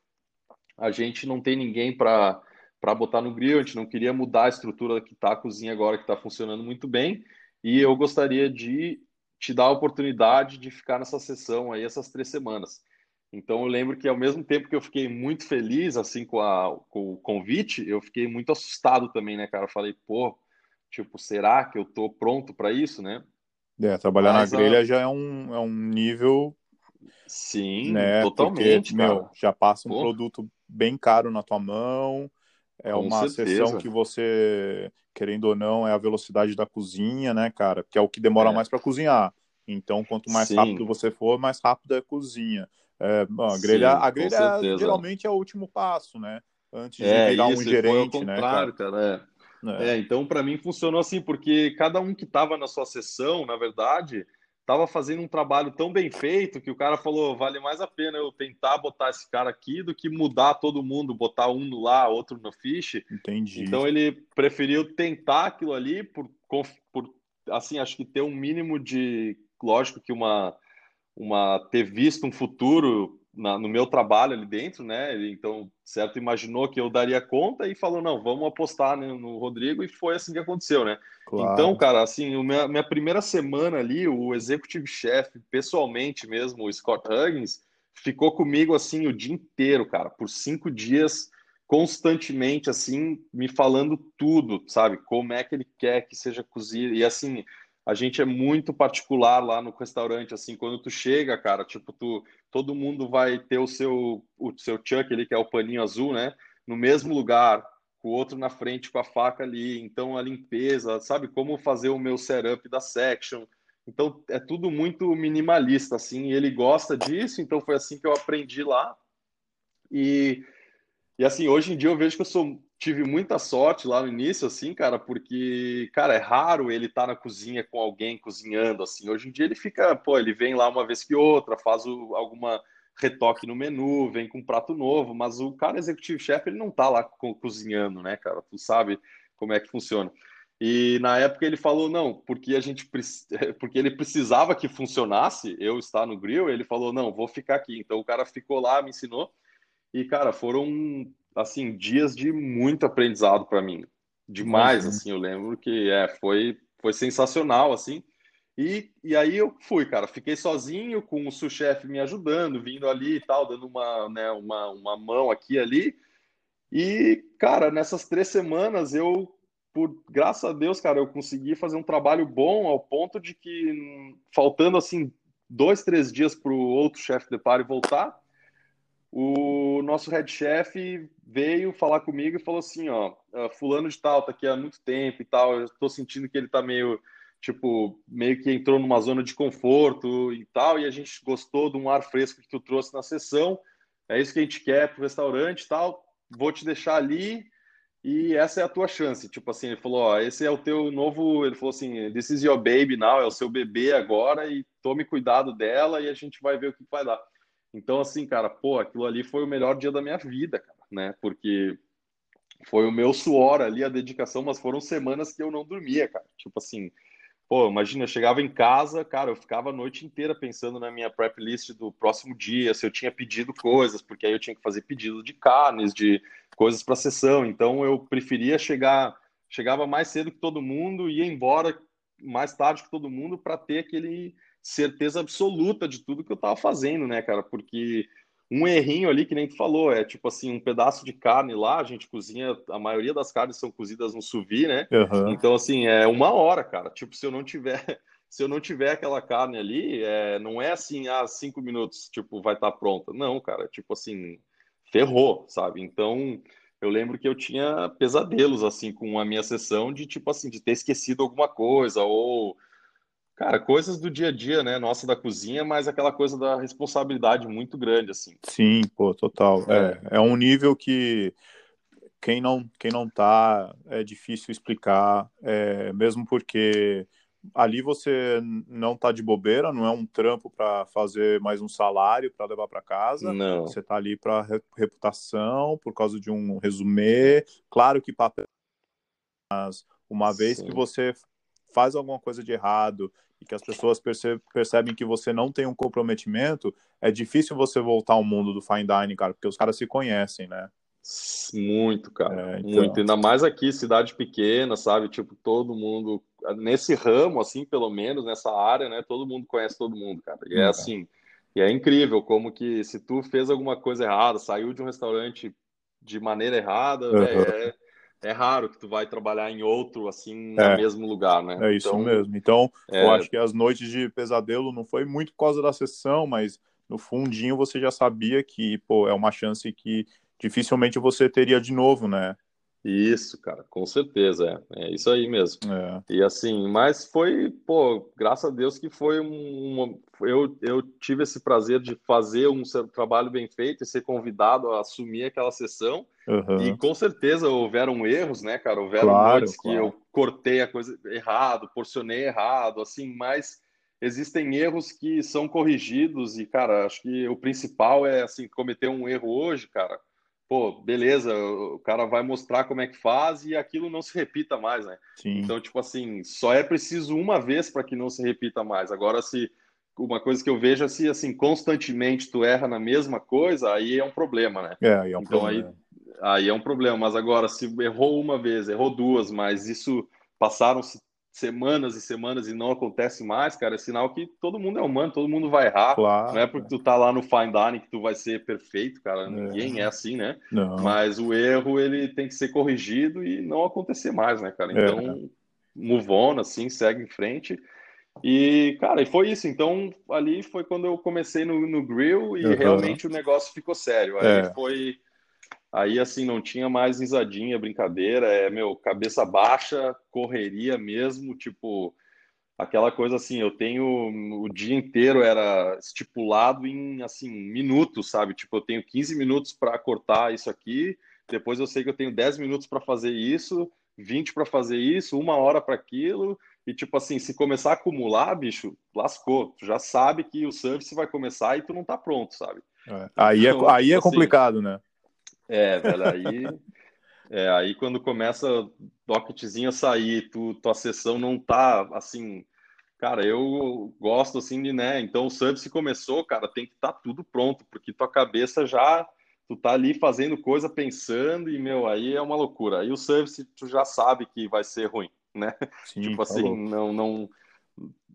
a gente não tem ninguém para para botar no grill, a gente não queria mudar a estrutura que está a cozinha agora, que está funcionando muito bem, e eu gostaria de te dar a oportunidade de ficar nessa sessão aí essas três semanas. Então eu lembro que ao mesmo tempo que eu fiquei muito feliz assim com, a, com o convite, eu fiquei muito assustado também, né, cara? Eu falei, pô, tipo, será que eu tô pronto para isso, né? É, trabalhar Mas, na grelha a... já é um, é um nível. Sim, né? totalmente. Porque, meu, já passa um pô. produto bem caro na tua mão. É com uma certeza. sessão que você, querendo ou não, é a velocidade da cozinha, né, cara? Que é o que demora é. mais para cozinhar. Então, quanto mais Sim. rápido você for, mais rápido é a cozinha. É, a grelha, Sim, a grelha geralmente é o último passo, né? Antes de é, virar isso, um gerente, né? Cara? cara é. é. então para mim funcionou assim, porque cada um que estava na sua sessão, na verdade, estava fazendo um trabalho tão bem feito que o cara falou: vale mais a pena eu tentar botar esse cara aqui do que mudar todo mundo, botar um no lá, outro no fiche. Entendi. Então ele preferiu tentar aquilo ali por, por assim, acho que ter um mínimo de. Lógico que uma uma ter visto um futuro na, no meu trabalho ali dentro, né? Ele, então, certo, imaginou que eu daria conta e falou, não, vamos apostar né, no Rodrigo, e foi assim que aconteceu, né? Claro. Então, cara, assim, minha, minha primeira semana ali, o executive chef, pessoalmente mesmo, o Scott Huggins, ficou comigo, assim, o dia inteiro, cara, por cinco dias, constantemente, assim, me falando tudo, sabe? Como é que ele quer que seja cozido, e assim a gente é muito particular lá no restaurante, assim, quando tu chega, cara, tipo, tu, todo mundo vai ter o seu, o seu chuck ali, que é o paninho azul, né, no mesmo lugar, com o outro na frente com a faca ali, então a limpeza, sabe, como fazer o meu setup da section, então é tudo muito minimalista, assim, ele gosta disso, então foi assim que eu aprendi lá, e, e assim, hoje em dia eu vejo que eu sou tive muita sorte lá no início, assim, cara, porque, cara, é raro ele estar tá na cozinha com alguém cozinhando, assim. Hoje em dia ele fica, pô, ele vem lá uma vez que outra, faz o, alguma retoque no menu, vem com um prato novo, mas o cara executivo chefe, ele não tá lá co cozinhando, né, cara? Tu sabe como é que funciona. E na época ele falou, não, porque a gente porque ele precisava que funcionasse, eu estar no grill, ele falou, não, vou ficar aqui. Então o cara ficou lá, me ensinou. E, cara, foram assim, dias de muito aprendizado para mim. Demais, uhum. assim, eu lembro que é, foi, foi sensacional, assim. E, e aí eu fui, cara, fiquei sozinho com o sous-chefe me ajudando, vindo ali e tal, dando uma, né, uma, uma mão aqui e ali. E, cara, nessas três semanas eu, por graças a Deus, cara, eu consegui fazer um trabalho bom ao ponto de que, faltando assim, dois, três dias para o outro chefe de pare voltar, o nosso head chef veio falar comigo e falou assim, ó, ah, fulano de tal tá aqui há muito tempo e tal, eu tô sentindo que ele tá meio, tipo, meio que entrou numa zona de conforto e tal, e a gente gostou de um ar fresco que tu trouxe na sessão, é isso que a gente quer pro restaurante e tal, vou te deixar ali e essa é a tua chance, tipo assim, ele falou, ó, esse é o teu novo, ele falou assim, this is your baby now, é o seu bebê agora e tome cuidado dela e a gente vai ver o que vai dar. Então, assim, cara, pô, aquilo ali foi o melhor dia da minha vida, cara, né? Porque foi o meu suor ali, a dedicação, mas foram semanas que eu não dormia, cara. Tipo assim, pô, imagina, eu chegava em casa, cara, eu ficava a noite inteira pensando na minha prep list do próximo dia, se eu tinha pedido coisas, porque aí eu tinha que fazer pedido de carnes, de coisas para sessão. Então eu preferia chegar, chegava mais cedo que todo mundo ia embora mais tarde que todo mundo para ter aquele certeza absoluta de tudo que eu tava fazendo, né, cara? Porque um errinho ali, que nem tu falou, é tipo assim, um pedaço de carne lá, a gente cozinha, a maioria das carnes são cozidas no sous né? Uhum. Então, assim, é uma hora, cara. Tipo, se eu não tiver, se eu não tiver aquela carne ali, é, não é assim, ah, cinco minutos, tipo, vai estar tá pronta. Não, cara, tipo assim, ferrou, sabe? Então, eu lembro que eu tinha pesadelos assim com a minha sessão de tipo assim de ter esquecido alguma coisa ou cara coisas do dia a dia né nossa da cozinha mas aquela coisa da responsabilidade muito grande assim sim pô total é, é, é um nível que quem não quem não tá é difícil explicar é, mesmo porque ali você não tá de bobeira, não é um trampo para fazer mais um salário para levar para casa. Não. Você tá ali para reputação, por causa de um resumê. Claro que papel mas uma vez Sim. que você faz alguma coisa de errado e que as pessoas percebem, percebem que você não tem um comprometimento, é difícil você voltar ao mundo do fine dining, cara, porque os caras se conhecem, né? Muito, cara. É, então... Muito. Ainda mais aqui, cidade pequena, sabe? Tipo, todo mundo. Nesse ramo, assim, pelo menos, nessa área, né? Todo mundo conhece todo mundo, cara. E é, é assim. E é incrível como que se tu fez alguma coisa errada, saiu de um restaurante de maneira errada, uhum. é, é raro que tu vai trabalhar em outro, assim, no é. mesmo lugar, né? É isso então, mesmo. Então, é... eu acho que as noites de pesadelo não foi muito por causa da sessão, mas no fundinho você já sabia que, pô, é uma chance que dificilmente você teria de novo, né? Isso, cara, com certeza, é, é isso aí mesmo. É. E assim, mas foi, pô, graças a Deus que foi um, eu, eu tive esse prazer de fazer um trabalho bem feito e ser convidado a assumir aquela sessão. Uhum. E com certeza houveram erros, né, cara? Houveram claro, noites claro. que eu cortei a coisa errado, porcionei errado, assim, mas existem erros que são corrigidos e, cara, acho que o principal é, assim, cometer um erro hoje, cara pô, beleza, o cara vai mostrar como é que faz e aquilo não se repita mais, né? Sim. Então, tipo assim, só é preciso uma vez para que não se repita mais. Agora, se uma coisa que eu vejo é se assim, constantemente tu erra na mesma coisa, aí é um problema, né? É, aí é um então, problema. Aí, aí é um problema. Mas agora, se errou uma vez, errou duas, mas isso passaram-se semanas e semanas e não acontece mais, cara, é sinal que todo mundo é humano, todo mundo vai errar. Claro, não é porque tu tá lá no fine dining que tu vai ser perfeito, cara. É. Ninguém é assim, né? Não. Mas o erro ele tem que ser corrigido e não acontecer mais, né, cara? Então, é. move on, assim, segue em frente. E, cara, e foi isso. Então, ali foi quando eu comecei no, no grill e uhum. realmente o negócio ficou sério. Aí é. foi Aí, assim, não tinha mais risadinha, brincadeira, é, meu, cabeça baixa, correria mesmo, tipo, aquela coisa assim, eu tenho, o dia inteiro era estipulado em, assim, minutos, sabe? Tipo, eu tenho 15 minutos para cortar isso aqui, depois eu sei que eu tenho 10 minutos para fazer isso, 20 para fazer isso, uma hora para aquilo, e tipo assim, se começar a acumular, bicho, lascou. Tu já sabe que o service vai começar e tu não tá pronto, sabe? É. Aí, é, então, é, aí é complicado, assim, né? É, velho, aí, é, aí quando começa o docketzinho a sair, tu, tua sessão não tá assim. Cara, eu gosto assim de, né? Então o service começou, cara, tem que estar tá tudo pronto, porque tua cabeça já. Tu tá ali fazendo coisa, pensando, e, meu, aí é uma loucura. Aí o service tu já sabe que vai ser ruim, né? Sim, tipo assim, falou. não, não.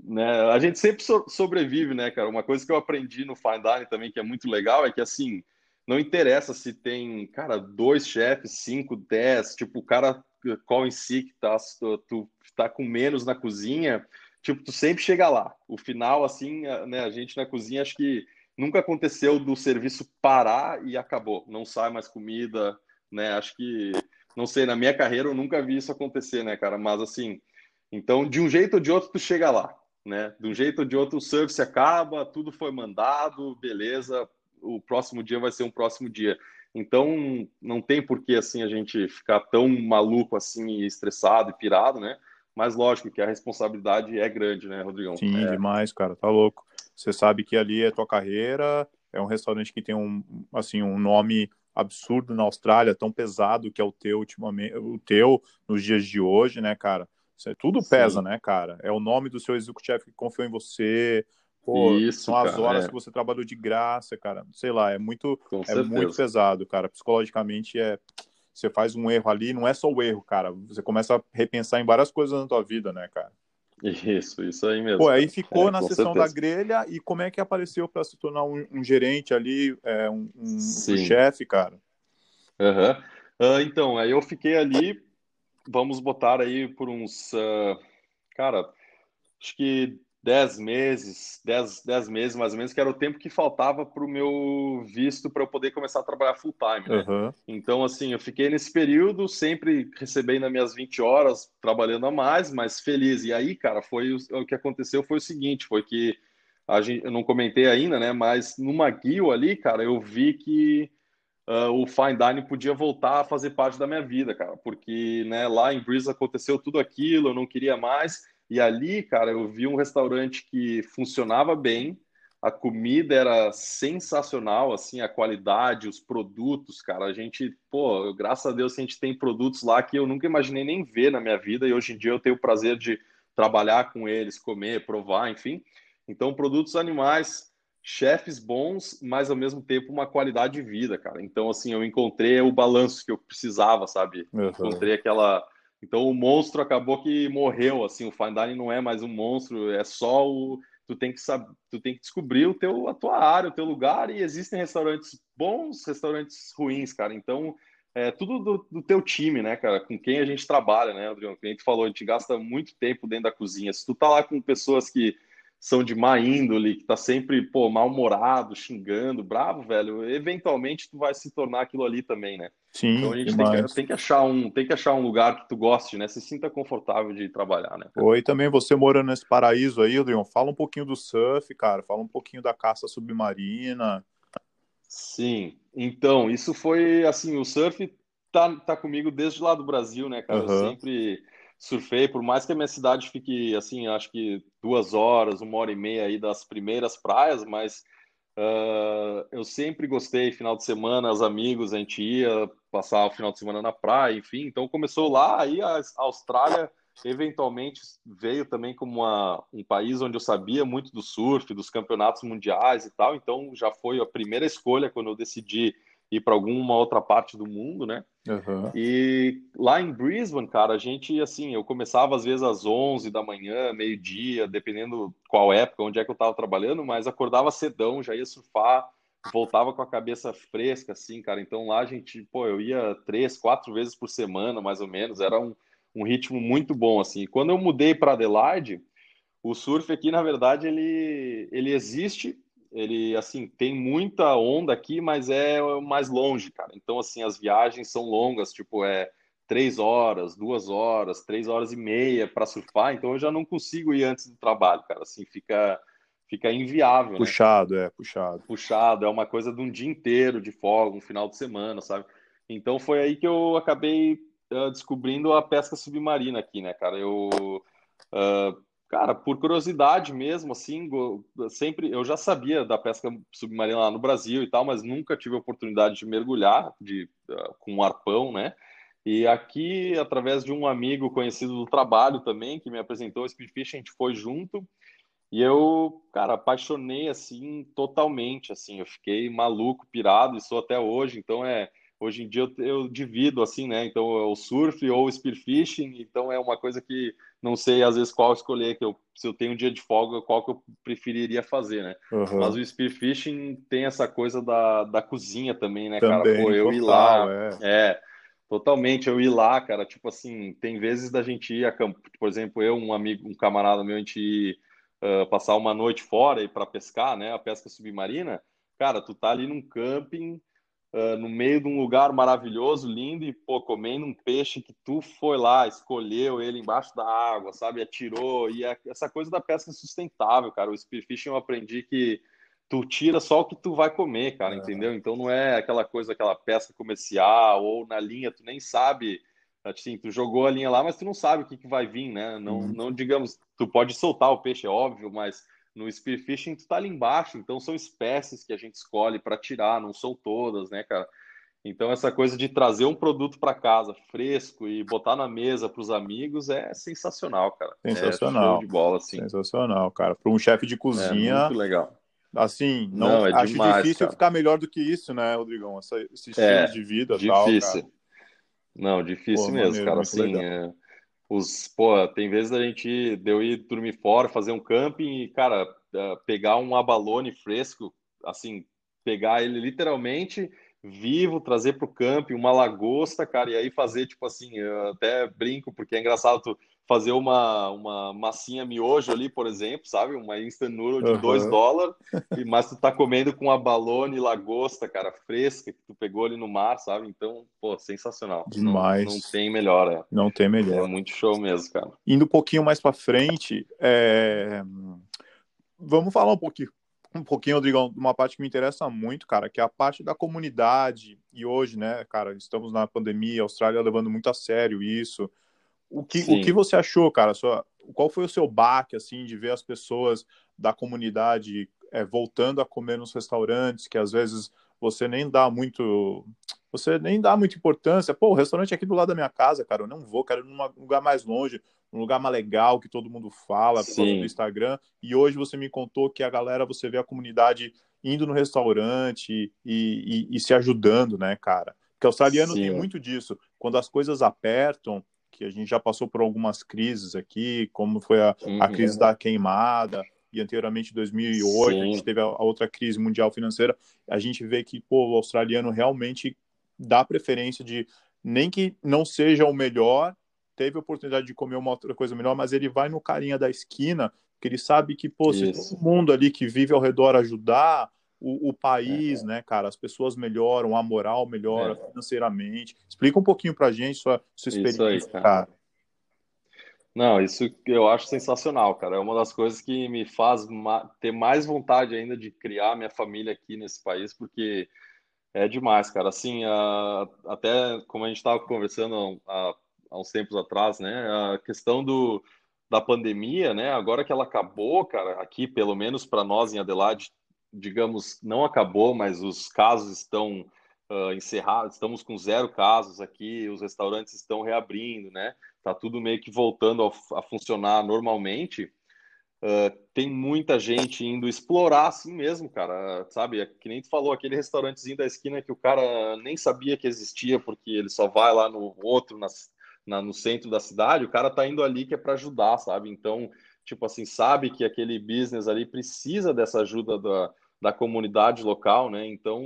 Né? A gente sempre so sobrevive, né, cara? Uma coisa que eu aprendi no Fine Dining também, que é muito legal, é que assim não interessa se tem, cara, dois chefes, cinco, dez, tipo, o cara qual em si que tá, tu, tu tá com menos na cozinha, tipo, tu sempre chega lá. O final, assim, né, a gente na cozinha, acho que nunca aconteceu do serviço parar e acabou, não sai mais comida, né, acho que, não sei, na minha carreira eu nunca vi isso acontecer, né, cara, mas assim, então, de um jeito ou de outro, tu chega lá, né, de um jeito ou de outro o service acaba, tudo foi mandado, beleza, o próximo dia vai ser um próximo dia. Então, não tem por que assim a gente ficar tão maluco assim, estressado e pirado, né? Mas lógico que a responsabilidade é grande, né, Rodrigão? Sim, é... demais, cara, tá louco. Você sabe que ali é tua carreira, é um restaurante que tem um assim um nome absurdo na Austrália, tão pesado que é o teu ultimamente, o teu nos dias de hoje, né, cara? Tudo pesa, Sim. né, cara? É o nome do seu executivo que confiou em você, Pô, Isso, são as cara, horas é. que você trabalhou de graça, cara. Sei lá, é muito, é muito pesado, cara. Psicologicamente é. Você faz um erro ali, não é só o erro, cara. Você começa a repensar em várias coisas na tua vida, né, cara? Isso, isso aí mesmo. Pô, aí ficou é, na sessão certeza. da grelha e como é que apareceu para se tornar um, um gerente ali, é, um, um, um chefe, cara? Uhum. Uh, então, aí eu fiquei ali, vamos botar aí por uns, uh, cara, acho que 10 meses, 10, 10 meses mais ou menos, que era o tempo que faltava para o meu visto para eu poder começar a trabalhar full time, né? Uhum. Então, assim, eu fiquei nesse período sempre recebendo as minhas 20 horas, trabalhando a mais, mas feliz. E aí, cara, foi o, que aconteceu foi o seguinte, foi que a gente, eu não comentei ainda, né? Mas no McGill ali, cara, eu vi que uh, o fine dining podia voltar a fazer parte da minha vida, cara, porque né, lá em Breeze aconteceu tudo aquilo, eu não queria mais. E ali, cara, eu vi um restaurante que funcionava bem, a comida era sensacional, assim, a qualidade, os produtos, cara. A gente, pô, graças a Deus a gente tem produtos lá que eu nunca imaginei nem ver na minha vida e hoje em dia eu tenho o prazer de trabalhar com eles, comer, provar, enfim. Então, produtos animais, chefes bons, mas ao mesmo tempo uma qualidade de vida, cara. Então, assim, eu encontrei o balanço que eu precisava, sabe? Uhum. Encontrei aquela então o monstro acabou que morreu, assim, o fine dining não é mais um monstro, é só o tu tem que saber, tu tem que descobrir o teu a tua área, o teu lugar e existem restaurantes bons, restaurantes ruins, cara. Então, é tudo do, do teu time, né, cara, com quem a gente trabalha, né, Adriano? Que a gente falou, a gente gasta muito tempo dentro da cozinha. Se tu tá lá com pessoas que são de má índole, que tá sempre, pô, mal-humorado, xingando, bravo, velho, eventualmente tu vai se tornar aquilo ali também, né? Sim, então a gente tem que, tem que, achar um, tem que achar um lugar que tu goste, né? Se sinta confortável de trabalhar, né? Oi, também você morando nesse paraíso aí, Adriano, fala um pouquinho do surf, cara, fala um pouquinho da caça submarina. Sim, então, isso foi, assim, o surf tá, tá comigo desde lá do Brasil, né, cara? Uhum. Eu sempre surfei, por mais que a minha cidade fique, assim, acho que duas horas, uma hora e meia aí das primeiras praias, mas uh, eu sempre gostei, final de semana, os amigos, a gente ia passar o final de semana na praia, enfim, então começou lá, aí a Austrália eventualmente veio também como uma, um país onde eu sabia muito do surf, dos campeonatos mundiais e tal, então já foi a primeira escolha quando eu decidi ir para alguma outra parte do mundo, né? Uhum. E lá em Brisbane, cara, a gente, assim, eu começava às vezes às 11 da manhã, meio-dia, dependendo qual época, onde é que eu estava trabalhando, mas acordava cedão, já ia surfar, voltava com a cabeça fresca, assim, cara. Então lá a gente, pô, eu ia três, quatro vezes por semana, mais ou menos, era um, um ritmo muito bom, assim. Quando eu mudei para Adelaide, o surf aqui, na verdade, ele, ele existe, ele assim tem muita onda aqui, mas é mais longe, cara. Então assim as viagens são longas, tipo é três horas, duas horas, três horas e meia para surfar. Então eu já não consigo ir antes do trabalho, cara. Assim fica fica inviável. Né? Puxado, né? é puxado. Puxado é uma coisa de um dia inteiro de folga, um final de semana, sabe? Então foi aí que eu acabei uh, descobrindo a pesca submarina aqui, né, cara? Eu uh, Cara, por curiosidade mesmo, assim, sempre eu já sabia da pesca submarina lá no Brasil e tal, mas nunca tive a oportunidade de mergulhar de, uh, com um arpão, né? E aqui, através de um amigo conhecido do trabalho também, que me apresentou o Speedfish, a gente foi junto e eu, cara, apaixonei assim totalmente, assim, eu fiquei maluco, pirado e sou até hoje, então é hoje em dia eu, eu divido assim, né? Então é o surf ou o spearfishing, então é uma coisa que não sei às vezes qual escolher, que eu, se eu tenho um dia de folga, qual que eu preferiria fazer, né? Uhum. Mas o spearfishing tem essa coisa da, da cozinha também, né, também, cara? Pô, eu total, ir lá, é. é. totalmente, eu ir lá, cara, tipo assim, tem vezes da gente ir a campo, por exemplo, eu, um amigo, um camarada meu, a gente ir uh, passar uma noite fora e para pescar, né, a pesca submarina, cara, tu tá ali num camping, uh, no meio de um lugar maravilhoso, lindo, e, pô, comendo um peixe que tu foi lá, escolheu ele embaixo da água, sabe? Atirou. E é essa coisa da pesca sustentável, cara. O spearfishing eu aprendi que tu tira só o que tu vai comer, cara, é. entendeu? Então não é aquela coisa, aquela pesca comercial ou na linha, tu nem sabe. Assim, tu jogou a linha lá, mas tu não sabe o que, que vai vir, né? Não, uhum. não digamos, tu pode soltar o peixe, é óbvio, mas no spearfishing tu tá ali embaixo, então são espécies que a gente escolhe para tirar, não são todas, né, cara? Então essa coisa de trazer um produto para casa fresco e botar na mesa para os amigos é sensacional, cara. É sensacional. É de bola, assim. Sensacional, cara. Para um chefe de cozinha. É muito legal. Assim, não, não é acho demais, difícil cara. ficar melhor do que isso, né, Rodrigão? Essa, esse estilo é, de vida, difícil. Tal, não, difícil Pô, mesmo, maneiro, cara. Assim, é, os, pô, tem vezes a gente deu ir dormir fora, fazer um camping e, cara, pegar um abalone fresco, assim, pegar ele literalmente, vivo, trazer para o camping uma lagosta, cara, e aí fazer, tipo assim, eu até brinco, porque é engraçado tu fazer uma, uma massinha miojo ali, por exemplo, sabe? Uma instant noodle de 2 uhum. dólares, mas tu tá comendo com a balone lagosta, cara, fresca, que tu pegou ali no mar, sabe? Então, pô, sensacional. Demais. Não, não tem melhor, é. Não tem melhor. É muito show mesmo, cara. Indo um pouquinho mais para frente, é... vamos falar um pouquinho um pouquinho, Rodrigão, uma parte que me interessa muito, cara, que é a parte da comunidade. E hoje, né, cara, estamos na pandemia, a Austrália levando muito a sério isso. O que, o que você achou, cara? Sua, qual foi o seu baque, assim, de ver as pessoas da comunidade é, voltando a comer nos restaurantes, que às vezes você nem dá muito. Você nem dá muita importância. Pô, o restaurante é aqui do lado da minha casa, cara. Eu não vou, quero ir num lugar mais longe, um lugar mais legal, que todo mundo fala por causa do Instagram. E hoje você me contou que a galera, você vê a comunidade indo no restaurante e, e, e se ajudando, né, cara? Porque australiano Sim. tem muito disso. Quando as coisas apertam, que a gente já passou por algumas crises aqui, como foi a, uhum. a crise da queimada, e anteriormente 2008 Sim. a gente teve a, a, outra crise mundial financeira, a gente vê que pô, o australiano realmente dá preferência de nem que não seja o melhor, teve a oportunidade de comer uma outra coisa melhor, mas ele vai no carinha da esquina, que ele sabe que pô, se todo mundo ali que vive ao redor ajudar, o, o país, é. né, cara, as pessoas melhoram, a moral melhora é. financeiramente. Explica um pouquinho pra gente sua, sua experiência, isso aí, cara. cara. Não, isso eu acho sensacional, cara. É uma das coisas que me faz ter mais vontade ainda de criar minha família aqui nesse país, porque é demais, cara. Assim, até como a gente estava conversando há, há uns tempos atrás, né, a questão do, da pandemia, né, agora que ela acabou, cara, aqui, pelo menos para nós em Adelaide, digamos, não acabou, mas os casos estão uh, encerrados, estamos com zero casos aqui, os restaurantes estão reabrindo, né? Tá tudo meio que voltando a, a funcionar normalmente. Uh, tem muita gente indo explorar assim mesmo, cara, sabe? É que nem tu falou, aquele restaurantezinho da esquina que o cara nem sabia que existia, porque ele só vai lá no outro, na, na no centro da cidade, o cara tá indo ali que é para ajudar, sabe? Então, tipo assim, sabe que aquele business ali precisa dessa ajuda da, da comunidade local, né? Então,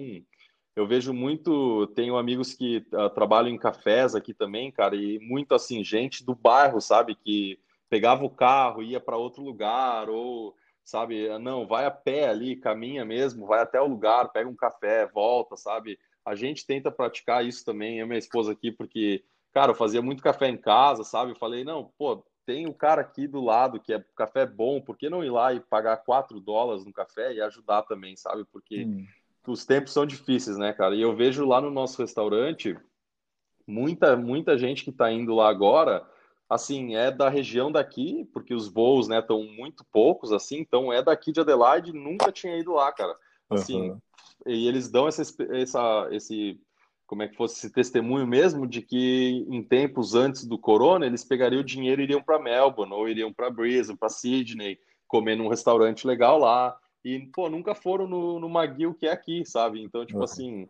eu vejo muito, tenho amigos que uh, trabalham em cafés aqui também, cara, e muito assim, gente do bairro, sabe, que pegava o carro, ia para outro lugar, ou, sabe, ah, não, vai a pé ali, caminha mesmo, vai até o lugar, pega um café, volta, sabe? A gente tenta praticar isso também, eu e minha esposa aqui, porque, cara, eu fazia muito café em casa, sabe? Eu falei, não, pô, tem o cara aqui do lado que é café bom, por que não ir lá e pagar 4 dólares no café e ajudar também, sabe? Porque hum. os tempos são difíceis, né, cara? E eu vejo lá no nosso restaurante muita, muita gente que está indo lá agora, assim, é da região daqui, porque os voos, né, estão muito poucos, assim, então é daqui de Adelaide, nunca tinha ido lá, cara. Assim, uhum. e eles dão essa, essa, esse como é que fosse esse testemunho mesmo de que em tempos antes do corona eles pegariam o dinheiro e iriam para Melbourne ou iriam para Brisbane, para Sydney, comer num restaurante legal lá e pô nunca foram no, no McGill que é aqui, sabe? Então tipo uhum. assim,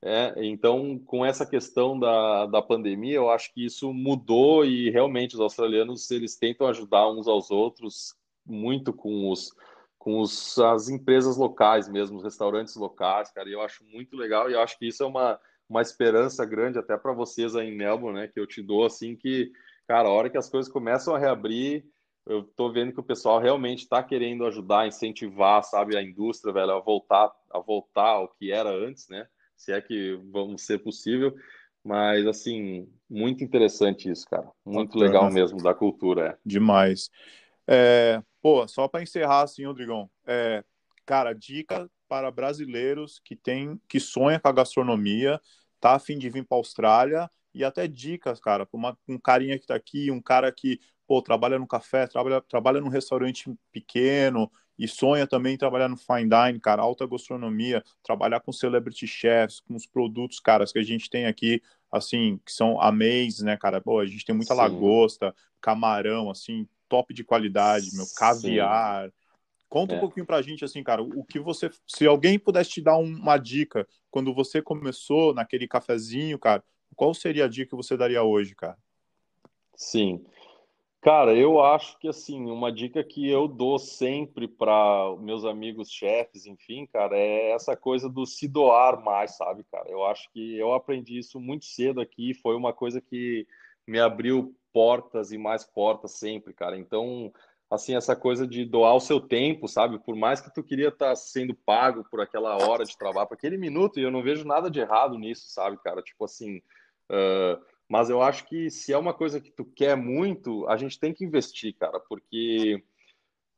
é, então com essa questão da, da pandemia eu acho que isso mudou e realmente os australianos eles tentam ajudar uns aos outros muito com os com os, as empresas locais mesmo, os restaurantes locais, cara, e eu acho muito legal e eu acho que isso é uma uma esperança grande até para vocês aí em Melbourne, né? Que eu te dou assim que, cara, a hora que as coisas começam a reabrir, eu tô vendo que o pessoal realmente está querendo ajudar, incentivar, sabe, a indústria, velho, a voltar, a voltar ao que era antes, né? Se é que vamos ser possível. Mas, assim, muito interessante isso, cara. Muito Bacana. legal mesmo da cultura. É. Demais. É, pô, só para encerrar, assim, Rodrigão, é, cara, dica para brasileiros que tem, que sonha com a gastronomia, tá a fim de vir para a Austrália e até dicas, cara, para um carinha que está aqui, um cara que pô, trabalha no café, trabalha, trabalha num restaurante pequeno e sonha também trabalhar no fine dining, cara, alta gastronomia, trabalhar com celebrity chefs, com os produtos, caras, que a gente tem aqui, assim, que são amazing, né, cara? Pô, a gente tem muita Sim. lagosta, camarão, assim, top de qualidade, meu, caviar. Sim. Conta é. um pouquinho pra gente, assim, cara, o que você. Se alguém pudesse te dar uma dica quando você começou naquele cafezinho, cara, qual seria a dica que você daria hoje, cara? Sim. Cara, eu acho que assim, uma dica que eu dou sempre para meus amigos chefes, enfim, cara, é essa coisa do se doar mais, sabe, cara? Eu acho que eu aprendi isso muito cedo aqui, foi uma coisa que me abriu portas e mais portas sempre, cara. Então, assim, essa coisa de doar o seu tempo, sabe? Por mais que tu queria estar tá sendo pago por aquela hora de trabalho, por aquele minuto, e eu não vejo nada de errado nisso, sabe, cara? Tipo assim, uh, mas eu acho que se é uma coisa que tu quer muito, a gente tem que investir, cara, porque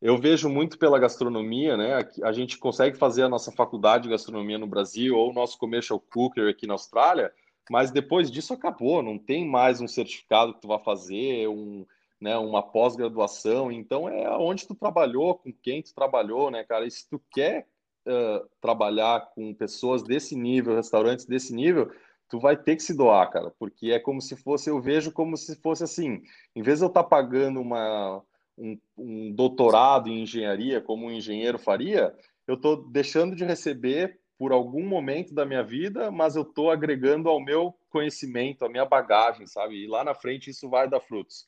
eu vejo muito pela gastronomia, né? A gente consegue fazer a nossa faculdade de gastronomia no Brasil ou o nosso commercial cooker aqui na Austrália, mas depois disso acabou, não tem mais um certificado que tu vai fazer, um, né, uma pós-graduação. Então é onde tu trabalhou, com quem tu trabalhou, né, cara? E se tu quer uh, trabalhar com pessoas desse nível, restaurantes desse nível, tu vai ter que se doar, cara, porque é como se fosse, eu vejo como se fosse assim, em vez de eu estar tá pagando uma, um, um, doutorado em engenharia, como um engenheiro faria, eu estou deixando de receber por algum momento da minha vida, mas eu estou agregando ao meu conhecimento, à minha bagagem, sabe? E lá na frente isso vai dar frutos.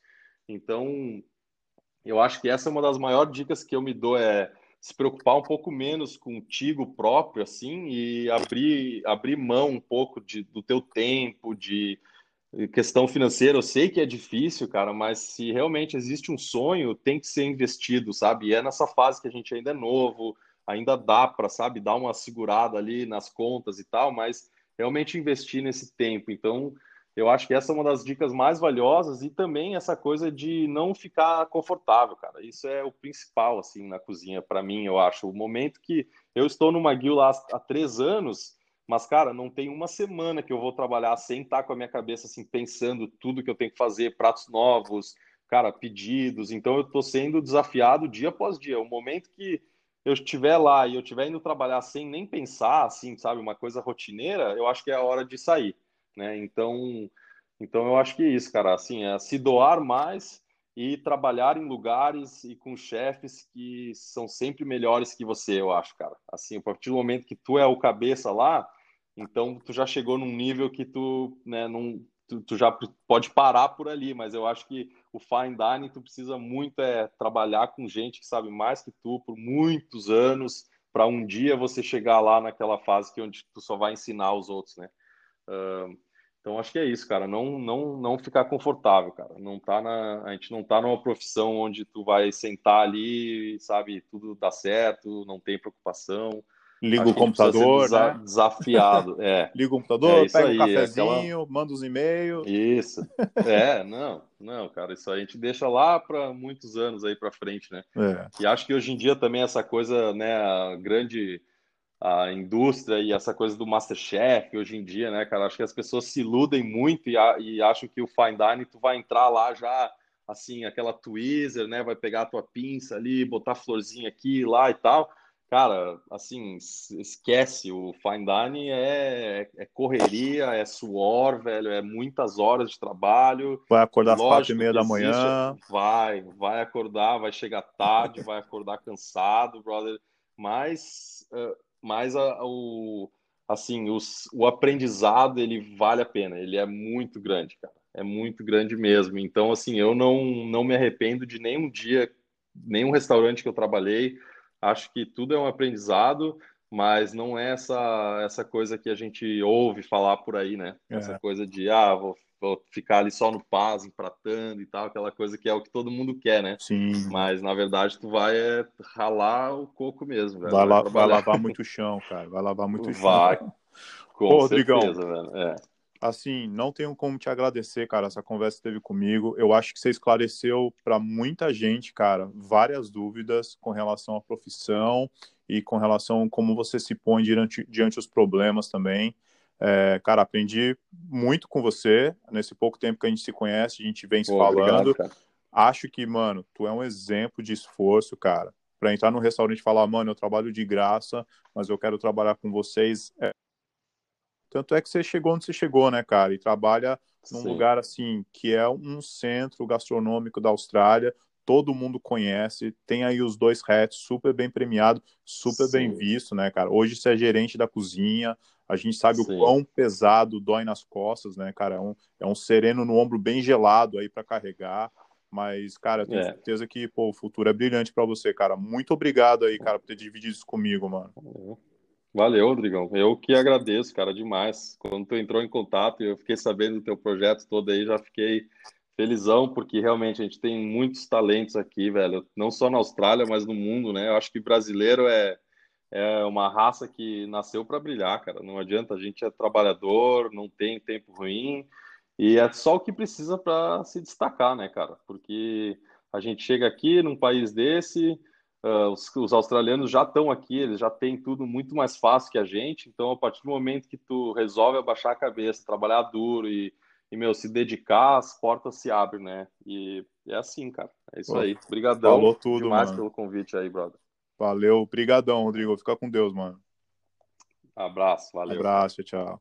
Então, eu acho que essa é uma das maiores dicas que eu me dou, é se preocupar um pouco menos contigo próprio, assim, e abrir, abrir mão um pouco de, do teu tempo, de questão financeira. Eu sei que é difícil, cara, mas se realmente existe um sonho, tem que ser investido, sabe? E é nessa fase que a gente ainda é novo, ainda dá para, sabe, dar uma segurada ali nas contas e tal, mas realmente investir nesse tempo. Então, eu acho que essa é uma das dicas mais valiosas e também essa coisa de não ficar confortável, cara. Isso é o principal, assim, na cozinha, para mim, eu acho. O momento que eu estou no McGill lá há três anos, mas, cara, não tem uma semana que eu vou trabalhar sem estar com a minha cabeça, assim, pensando tudo que eu tenho que fazer, pratos novos, cara, pedidos. Então, eu estou sendo desafiado dia após dia. O momento que eu estiver lá e eu estiver indo trabalhar sem nem pensar, assim, sabe, uma coisa rotineira, eu acho que é a hora de sair né? Então, então eu acho que é isso, cara, assim, é se doar mais e trabalhar em lugares e com chefes que são sempre melhores que você, eu acho, cara. Assim, a partir do momento que tu é o cabeça lá, então tu já chegou num nível que tu, né, não, tu, tu, já pode parar por ali, mas eu acho que o fine dining tu precisa muito é trabalhar com gente que sabe mais que tu por muitos anos para um dia você chegar lá naquela fase que onde tu só vai ensinar os outros, né? Uh, então acho que é isso, cara. Não, não, não ficar confortável, cara. Não tá na, a gente não tá numa profissão onde tu vai sentar ali, sabe, tudo dá certo, não tem preocupação. Liga acho o computador, desa né? Desafiado, é. Liga o computador, é pega aí, um cafezinho, aquela... manda os e-mails. Isso. É, não, não, cara, isso a gente deixa lá para muitos anos aí para frente, né? É. E acho que hoje em dia também essa coisa, né, a grande a indústria e essa coisa do Masterchef hoje em dia, né, cara? Acho que as pessoas se iludem muito e, a, e acham que o fine dining tu vai entrar lá já assim, aquela tweezer, né? Vai pegar a tua pinça ali, botar florzinha aqui, lá e tal. Cara, assim, esquece, o fine dining é, é correria, é suor, velho, é muitas horas de trabalho. Vai acordar às quatro e meia da manhã. Vai, vai acordar, vai chegar tarde, vai acordar cansado, brother. Mas uh, mas a, o, assim, os, o aprendizado ele vale a pena, ele é muito grande, cara. É muito grande mesmo. Então, assim, eu não, não me arrependo de nenhum dia, nenhum restaurante que eu trabalhei. Acho que tudo é um aprendizado, mas não é essa, essa coisa que a gente ouve falar por aí, né? É. Essa coisa de, ah, vou vou ficar ali só no paz, empratando e tal, aquela coisa que é o que todo mundo quer, né? Sim. Mas na verdade tu vai é, ralar o coco mesmo, velho. Vai, vai, vai lavar muito chão, cara. Vai lavar muito chão. Vai. Com Pô, certeza, Rodrigão, velho. É. Assim, não tenho como te agradecer, cara. Essa conversa teve comigo. Eu acho que você esclareceu para muita gente, cara, várias dúvidas com relação à profissão e com relação a como você se põe diante, diante os problemas também. É, cara, aprendi muito com você nesse pouco tempo que a gente se conhece, a gente vem se Pô, falando. Obrigado, Acho que, mano, tu é um exemplo de esforço, cara. Para entrar no restaurante e falar, mano, eu trabalho de graça, mas eu quero trabalhar com vocês. É... Tanto é que você chegou onde você chegou, né, cara? E trabalha num Sim. lugar assim, que é um centro gastronômico da Austrália, todo mundo conhece, tem aí os dois hats, super bem premiado, super Sim. bem visto, né, cara? Hoje você é gerente da cozinha, a gente sabe Sim. o quão pesado dói nas costas, né, cara? É um, é um sereno no ombro bem gelado aí para carregar. Mas, cara, eu tenho é. certeza que pô, o futuro é brilhante para você, cara. Muito obrigado aí, cara, por ter dividido isso comigo, mano. Valeu, Rodrigão. Eu que agradeço, cara, demais. Quando tu entrou em contato e eu fiquei sabendo do teu projeto todo aí, já fiquei felizão, porque realmente a gente tem muitos talentos aqui, velho. Não só na Austrália, mas no mundo, né? Eu acho que brasileiro é, é uma raça que nasceu para brilhar, cara. Não adianta, a gente é trabalhador, não tem tempo ruim, e é só o que precisa para se destacar, né, cara? Porque a gente chega aqui num país desse, uh, os, os, australianos já estão aqui, eles já têm tudo muito mais fácil que a gente, então a partir do momento que tu resolve abaixar a cabeça, trabalhar duro e e, meu, se dedicar, as portas se abrem, né? E é assim, cara. É isso Pô, aí. Obrigadão falou tudo, demais mano. pelo convite aí, brother. Valeu. Obrigadão, Rodrigo. Fica com Deus, mano. Abraço. Valeu. Abraço. Tchau.